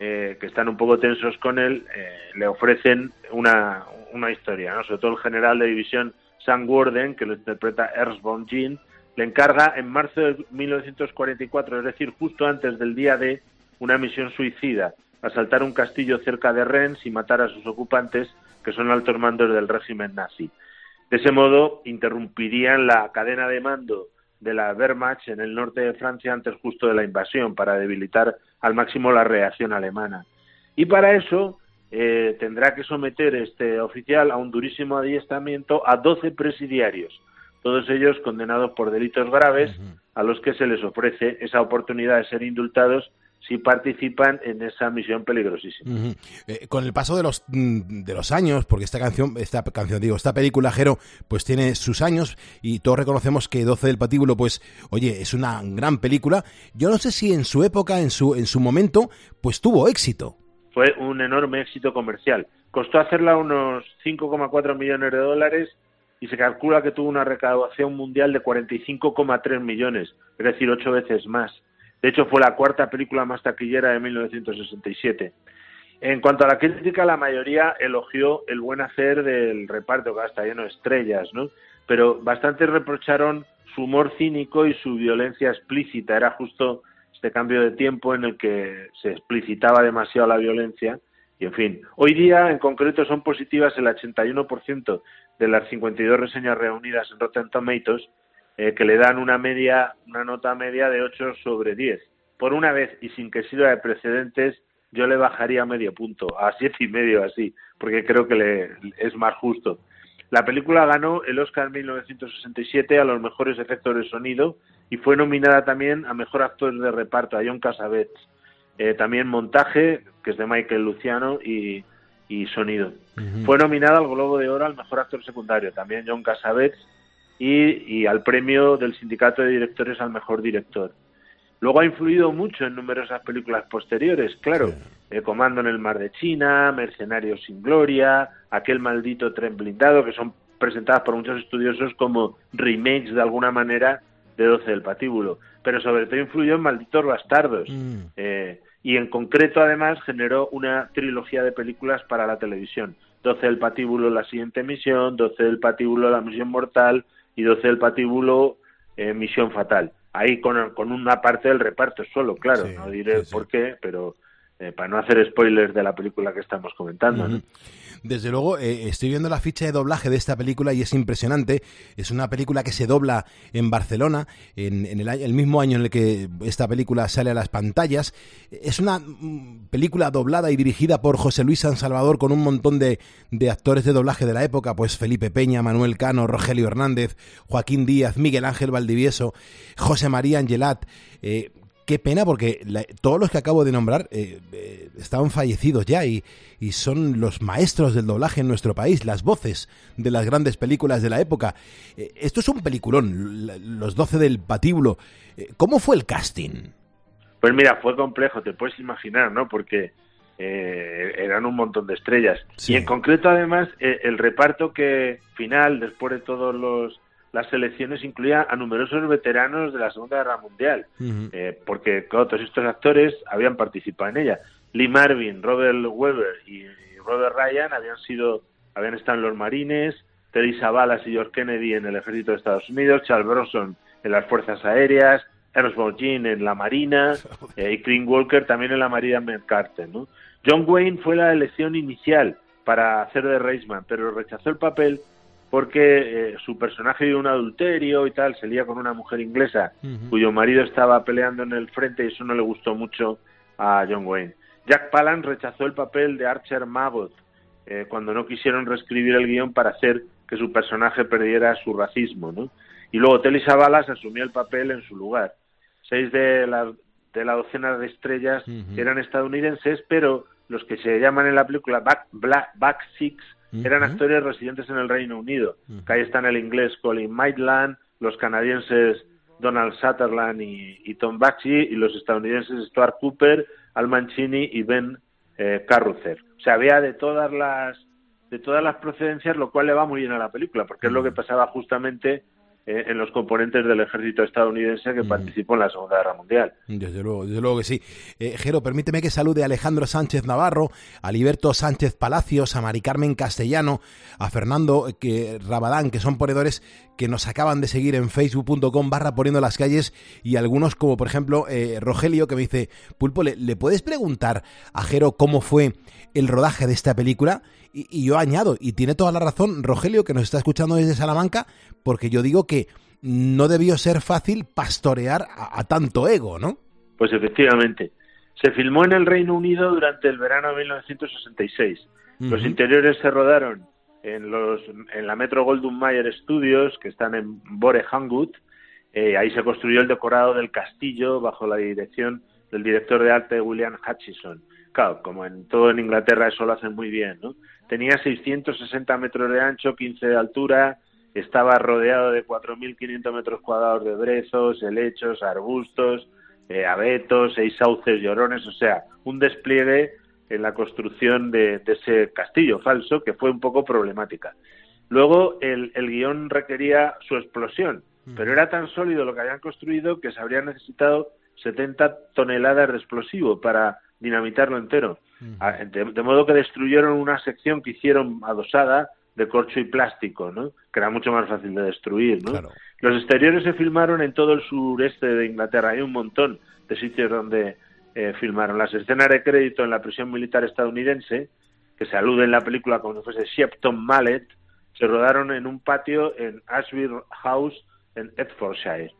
eh, que están un poco tensos con él eh, le ofrecen una, una historia, ¿no? sobre todo el general de división Sam Warden, que lo interpreta Ernst von Gin, le encarga en marzo de 1944, es decir, justo antes del día de una misión suicida, asaltar un castillo cerca de Rennes y matar a sus ocupantes, que son altos mandos del régimen nazi. De ese modo, interrumpirían la cadena de mando de la Wehrmacht en el norte de Francia antes justo de la invasión, para debilitar al máximo la reacción alemana. Y para eso eh, tendrá que someter este oficial a un durísimo adiestramiento a 12 presidiarios, todos ellos condenados por delitos graves, a los que se les ofrece esa oportunidad de ser indultados si participan en esa misión peligrosísima. Eh, con el paso de los mm, de los años, porque esta canción, esta canción digo, esta película Jero, pues tiene sus años y todos reconocemos que 12 del patíbulo, pues, oye, es una gran película. Yo no sé si en su época, en su en su momento, pues tuvo éxito. Fue un enorme éxito comercial. Costó hacerla unos 5,4 millones de dólares y se calcula que tuvo una recaudación mundial de 45,3 millones, es decir, ocho veces más. De hecho, fue la cuarta película más taquillera de 1967. En cuanto a la crítica, la mayoría elogió el buen hacer del reparto, que está lleno de estrellas, ¿no? Pero bastante reprocharon su humor cínico y su violencia explícita. Era justo este cambio de tiempo en el que se explicitaba demasiado la violencia. Y en fin, hoy día en concreto son positivas el 81% de las 52 reseñas reunidas en Rotten Tomatoes, eh, que le dan una media, una nota media de 8 sobre 10. Por una vez y sin que sirva de precedentes, yo le bajaría medio punto, a siete y medio así, porque creo que le, es más justo. La película ganó el Oscar en 1967 a los mejores efectos de sonido y fue nominada también a mejor actor de reparto, a John Cassavetes. Eh, también montaje, que es de Michael Luciano, y, y sonido. Fue nominada al Globo de Oro al mejor actor secundario, también John Cassavetes, y, y al premio del Sindicato de Directores al mejor director. Luego ha influido mucho en numerosas películas posteriores, claro. Eh, Comando en el Mar de China, Mercenarios sin Gloria, aquel maldito tren blindado, que son presentadas por muchos estudiosos como remakes de alguna manera de 12 del patíbulo, pero sobre todo influyó en Malditos Bastardos. Eh, y en concreto, además, generó una trilogía de películas para la televisión. 12 del patíbulo, la siguiente misión, 12 del patíbulo, la misión mortal y 12 del patíbulo, eh, misión fatal. Ahí con, con una parte del reparto solo, claro, no diré por qué, pero eh, para no hacer spoilers de la película que estamos comentando. Desde luego, eh, estoy viendo la ficha de doblaje de esta película y es impresionante. Es una película que se dobla en Barcelona, en, el mismo año en el que esta película sale a las pantallas. Es una mm, película doblada y dirigida por José Luis San Salvador con un montón de, de actores de doblaje de la época, pues Felipe Peña, Manuel Cano, Rogelio Hernández, Joaquín Díaz, Miguel Ángel Valdivieso, José María Angelat. Eh, Qué pena porque la- todos los que acabo de nombrar eh, eh, estaban fallecidos ya y, y son los maestros del doblaje en nuestro país, las voces de las grandes películas de la época. Eh, esto es un peliculón, la- los 12 del patíbulo. Eh, ¿Cómo fue el casting? Pues mira, fue complejo, te puedes imaginar, ¿no? Porque eran un montón de estrellas. Y en concreto, además, el reparto que final, después de todos los las selecciones, incluía a numerosos veteranos de la Segunda Guerra Mundial, eh, porque claro, todos estos actores habían participado en ella. Lee Marvin, Robert Weber y, Robert Ryan habían sido, habían estado en los Marines, Terry Savalas y George Kennedy en el Ejército de Estados Unidos, Charles Bronson en las Fuerzas Aéreas, Ernst Borgnine en la Marina eh, y Clint Walker también en la Marina Mercante, ¿no? John Wayne fue la elección inicial para hacer de Reisman, pero rechazó el papel porque eh, su personaje de un adulterio y tal, se lía con una mujer inglesa cuyo marido estaba peleando en el frente y eso no le gustó mucho a John Wayne. Jack Palance rechazó el papel de Archer Mabot eh, cuando no quisieron reescribir el guion para hacer que su personaje perdiera su racismo, ¿no? Y luego Telly Savalas asumió el papel en su lugar. Seis de la, de la docena de estrellas eran estadounidenses, pero los que se llaman en la película Back, Black, Back Six eran actores residentes en el Reino Unido. Que ahí están el inglés Colin Maitland, los canadienses Donald Sutherland y, y Tom Baxi, y los estadounidenses Stuart Cooper, Al Mancini y Ben eh, Carruthers. O sea, había de todas las de todas las procedencias, lo cual le va muy bien a la película, porque es lo que pasaba justamente eh, en los componentes del ejército estadounidense que participó en la Segunda Guerra Mundial. Desde luego, desde luego que sí. Eh, Jero, permíteme que salude a Alejandro Sánchez Navarro, a Liberto Sánchez Palacios, a Mari Carmen Castellano, a Fernando eh, que, Rabadán, que son ponedores que nos acaban de seguir en facebook.com barra poniendo las calles y algunos como por ejemplo eh, Rogelio que me dice, Pulpo, ¿le, le puedes preguntar a Jero cómo fue el rodaje de esta película? Y, y yo añado, y tiene toda la razón Rogelio que nos está escuchando desde Salamanca, porque yo digo que no debió ser fácil pastorear a, a tanto ego, ¿no? Pues efectivamente. Se filmó en el Reino Unido durante el verano de 1966. Los Ujú. interiores se rodaron en, los, en la Metro Goldwyn Mayer Studios, que están en Bore Hangwood. Eh, ahí se construyó el decorado del castillo bajo la dirección del director de arte William Hutchison. Claro, como en todo en Inglaterra eso lo hacen muy bien, ¿no? Tenía 660 metros de ancho, 15 de altura, estaba rodeado de 4.500 metros cuadrados de brezos, helechos, arbustos, eh, abetos, seis sauces llorones, o sea, un despliegue en la construcción de, de ese castillo falso que fue un poco problemática. Luego el, el guion requería su explosión, pero era tan sólido lo que habían construido que se habrían necesitado 70 toneladas de explosivo para dinamitarlo entero. Ah, De, de modo que destruyeron una sección que hicieron adosada de corcho y plástico, ¿no? Que era mucho más fácil de destruir, ¿no? Los exteriores se filmaron en todo el sureste de Inglaterra. Hay un montón de sitios donde eh, filmaron. Las escenas de crédito en la prisión militar estadounidense, que se alude en la película como si fuese Shepton Mallet, se rodaron en un patio en Ashby House, en Hertfordshire.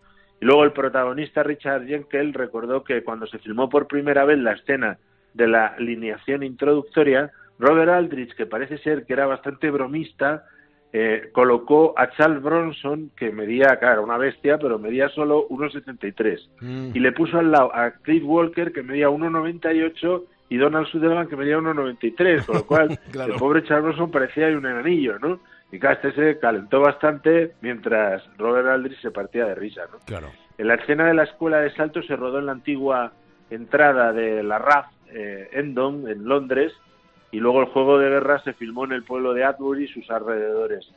Luego el protagonista Richard Jenkel recordó que cuando se filmó por primera vez la escena de la alineación introductoria, Robert Aldrich, que parece ser que era bastante bromista, eh, colocó a Charles Bronson, que medía, claro, una bestia, pero medía solo 1,73. Y le puso al lado a Cliff Walker, que medía 1,98, y Donald Sutherland, que medía 1,93, con lo cual Claro. el pobre Charles Bronson parecía un enanillo, ¿no? Y este se calentó bastante mientras Robert Aldrich se partía de risa, ¿no? Claro. En la escena de la escuela de salto se rodó en la antigua entrada de la RAF eh, Endon, en Londres, y luego el juego de guerra se filmó en el pueblo de Atbury y sus alrededores.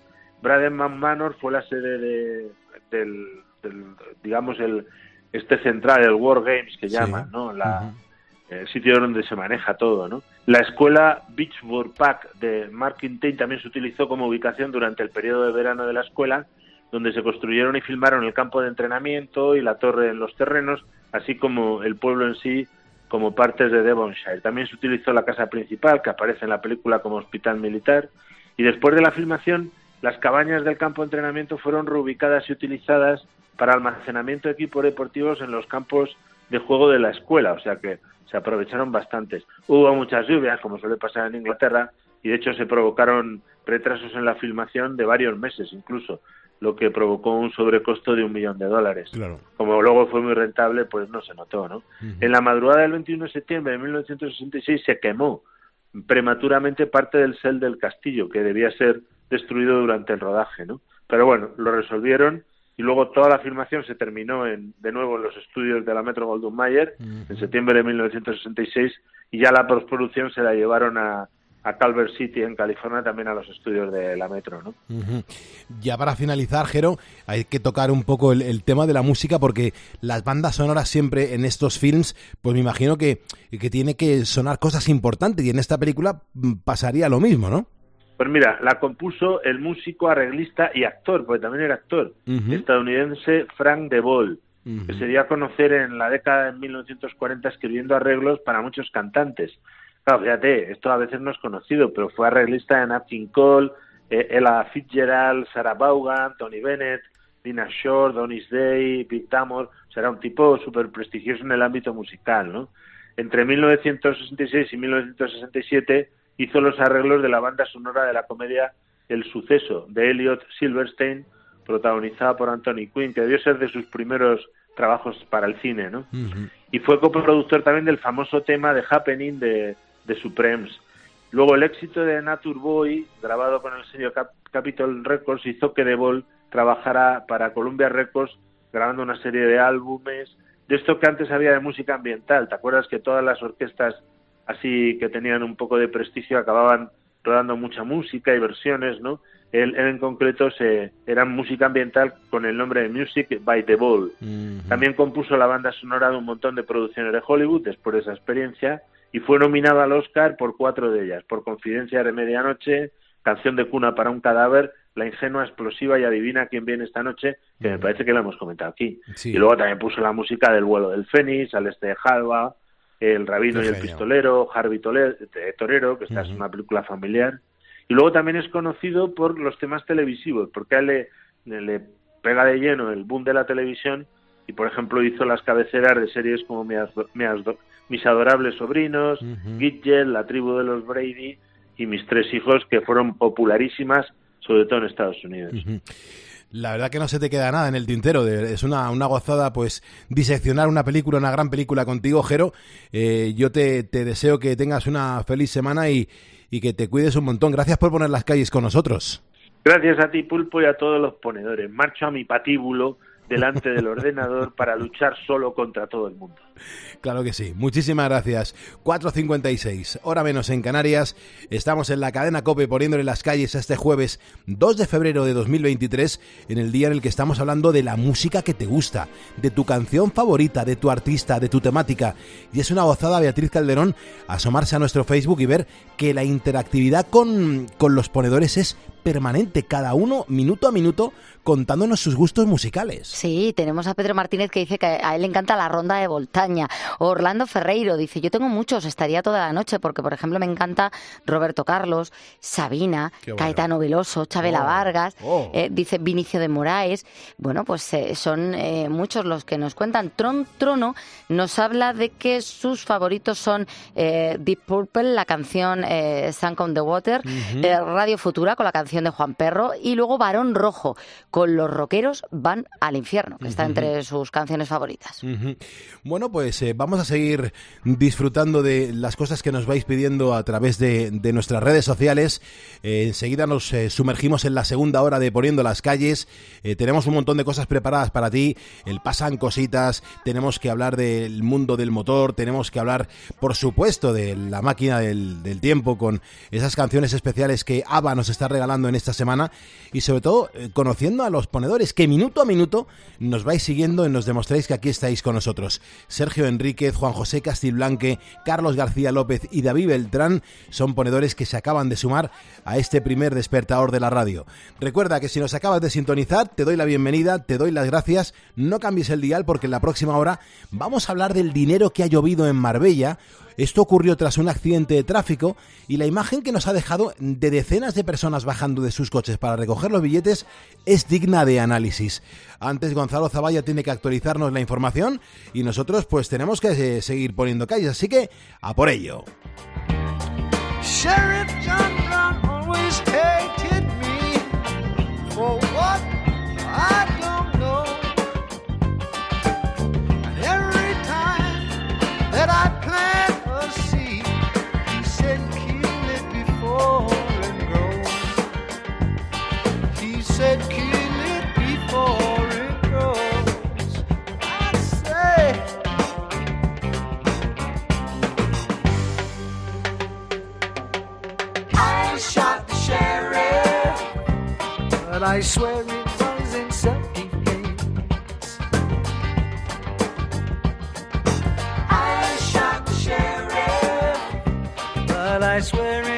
Bradenman Manor fue la sede de, del, del, digamos, el este central, el War Games que Sí. llaman, ¿no? La, el sitio donde se maneja todo, ¿no? La escuela Beachwood Park de Mark Quintain también se utilizó como ubicación durante el periodo de verano de la escuela, donde se construyeron y filmaron el campo de entrenamiento y la torre en los terrenos, así como el pueblo en sí como partes de Devonshire. También se utilizó la casa principal, que aparece en la película como hospital militar, y después de la filmación, las cabañas del campo de entrenamiento fueron reubicadas y utilizadas para almacenamiento de equipos deportivos en los campos de juego de la escuela, o sea que se aprovecharon bastantes. Hubo muchas lluvias, como suele pasar en Inglaterra, y de hecho se provocaron retrasos en la filmación de varios meses incluso, lo que provocó un sobrecosto de un millón de dólares. Claro. Como luego fue muy rentable, pues no se notó, ¿no? En la madrugada del 21 de septiembre de 1966 se quemó prematuramente parte del cel del castillo, que debía ser destruido durante el rodaje, ¿no? Pero bueno, lo resolvieron y luego toda la filmación se terminó en, de nuevo en los estudios de la Metro Goldwyn Mayer en septiembre de 1966 y ya la postproducción se la llevaron a, a Calvert City en California también a los estudios de la Metro, ¿no? Ya para finalizar, Jero, hay que tocar un poco el, el tema de la música porque las bandas sonoras siempre en estos films, pues me imagino que, que tiene que sonar cosas importantes y en esta película mm, pasaría lo mismo, ¿no? Pues mira, la compuso el músico, arreglista y actor, porque también era actor, estadounidense Frank DeVol, Ujú. que se dio a conocer en la década de 1940 escribiendo arreglos para muchos cantantes. Claro, fíjate, esto a veces no es conocido, pero fue arreglista de Nat King Cole, eh, Ella Fitzgerald, Sarah Vaughan, Tony Bennett, Dina Shore, Donis Day, Pete Tamor, o sea, era un tipo súper prestigioso en el ámbito musical, ¿no? Entre 1966 y 1967 hizo los arreglos de la banda sonora de la comedia El suceso de Elliot Silverstein, protagonizada por Anthony Quinn, que debió ser de sus primeros trabajos para el cine, ¿no? Y fue coproductor también del famoso tema de Happening de, de Supremes. Luego el éxito de Nature Boy, grabado con el sello Cap- Capitol Records, hizo que DeVol trabajara para Columbia Records grabando una serie de álbumes de esto que antes había de música ambiental. ¿Te acuerdas que todas las orquestas así que tenían un poco de prestigio acababan rodando mucha música y versiones, ¿no? Él, él en concreto se, era música ambiental con el nombre de Music by the Ball. También compuso la banda sonora de un montón de producciones de Hollywood después de esa experiencia y fue nominado al Oscar por cuatro de ellas, por Confidencia de Medianoche, Canción de cuna para un cadáver, La ingenua explosiva y Adivina quién viene esta noche, que me parece que lo hemos comentado aquí. Sí. Y luego también puso la música del vuelo del Fénix, Al este de Jalba, El rabino Qué y el pistolero, Harvey de Torero, que esta es una película familiar. Y luego también es conocido por los temas televisivos, porque a él le, le pega de lleno el boom de la televisión y, por ejemplo, hizo las cabeceras de series como Mi Mis Adorables Sobrinos, Gidget, La Tribu de los Brady y Mis Tres Hijos, que fueron popularísimas, sobre todo en Estados Unidos. La verdad que no se te queda nada en el tintero. de- Es una, una gozada, pues, diseccionar una película, una gran película contigo, Jero. Eh, yo te, te deseo que tengas una feliz semana y, y que te cuides un montón. Gracias por poner las calles con nosotros. Gracias a ti, Pulpo, y a todos los ponedores. Marcho a mi patíbulo delante del ordenador para luchar solo contra todo el mundo. Claro que sí. Muchísimas gracias. 4.56, hora menos en Canarias. Estamos en la cadena Cope poniéndole las calles este jueves 2 de febrero de 2023, en el día en el que estamos hablando de la música que te gusta, de tu canción favorita, de tu artista, de tu temática. Y es una gozada, Beatriz Calderón, asomarse a nuestro Facebook y ver que la interactividad con, con los ponedores es permanente, cada uno minuto a minuto contándonos sus gustos musicales. Sí, tenemos a Pedro Martínez que dice que a él le encanta la ronda de Voltaña. Orlando Ferreiro dice, yo tengo muchos, estaría toda la noche, porque por ejemplo me encanta Roberto Carlos, Sabina, bueno. Caetano Veloso, Chabela Oh, Vargas, oh. eh, dice Vinicio de Moraes. Bueno, pues eh, son eh, muchos los que nos cuentan. Tron Trono nos habla de que sus favoritos son Deep Purple, la canción Sunk on the Water, Radio Futura con la canción de Juan Perro y luego Barón Rojo con Los Rockeros van al infierno, que está entre sus canciones favoritas. Bueno, pues eh, vamos a seguir disfrutando de las cosas que nos vais pidiendo a través de, de nuestras redes sociales. Eh, enseguida nos eh, sumergimos en la segunda hora de Poniendo las calles. Eh, tenemos un montón de cosas preparadas para ti. El pasan cositas. Tenemos que hablar del mundo del motor. Tenemos que hablar, por supuesto, de la máquina del, del tiempo con esas canciones especiales que ABBA nos está regalando en esta semana y sobre todo eh, conociendo a los ponedores que minuto a minuto nos vais siguiendo y nos demostráis que aquí estáis con nosotros. Sergio Enríquez, Juan José Castiblanque, Carlos García López y David Beltrán son ponedores que se acaban de sumar a este primer despertador de la radio. Recuerda que si nos acabas de sintonizar, te doy la bienvenida, te doy las gracias, no cambies el dial porque en la próxima hora vamos a hablar del dinero que ha llovido en Marbella. Esto ocurrió tras un accidente de tráfico y la imagen que nos ha dejado de decenas de personas bajando de sus coches para recoger los billetes es digna de análisis. Antes Gonzalo Zavalla tiene que actualizarnos la información y nosotros pues tenemos que eh, seguir poniendo calles, así que a por ello. But I swear it was in self-defense. I shot the sheriff, but I swear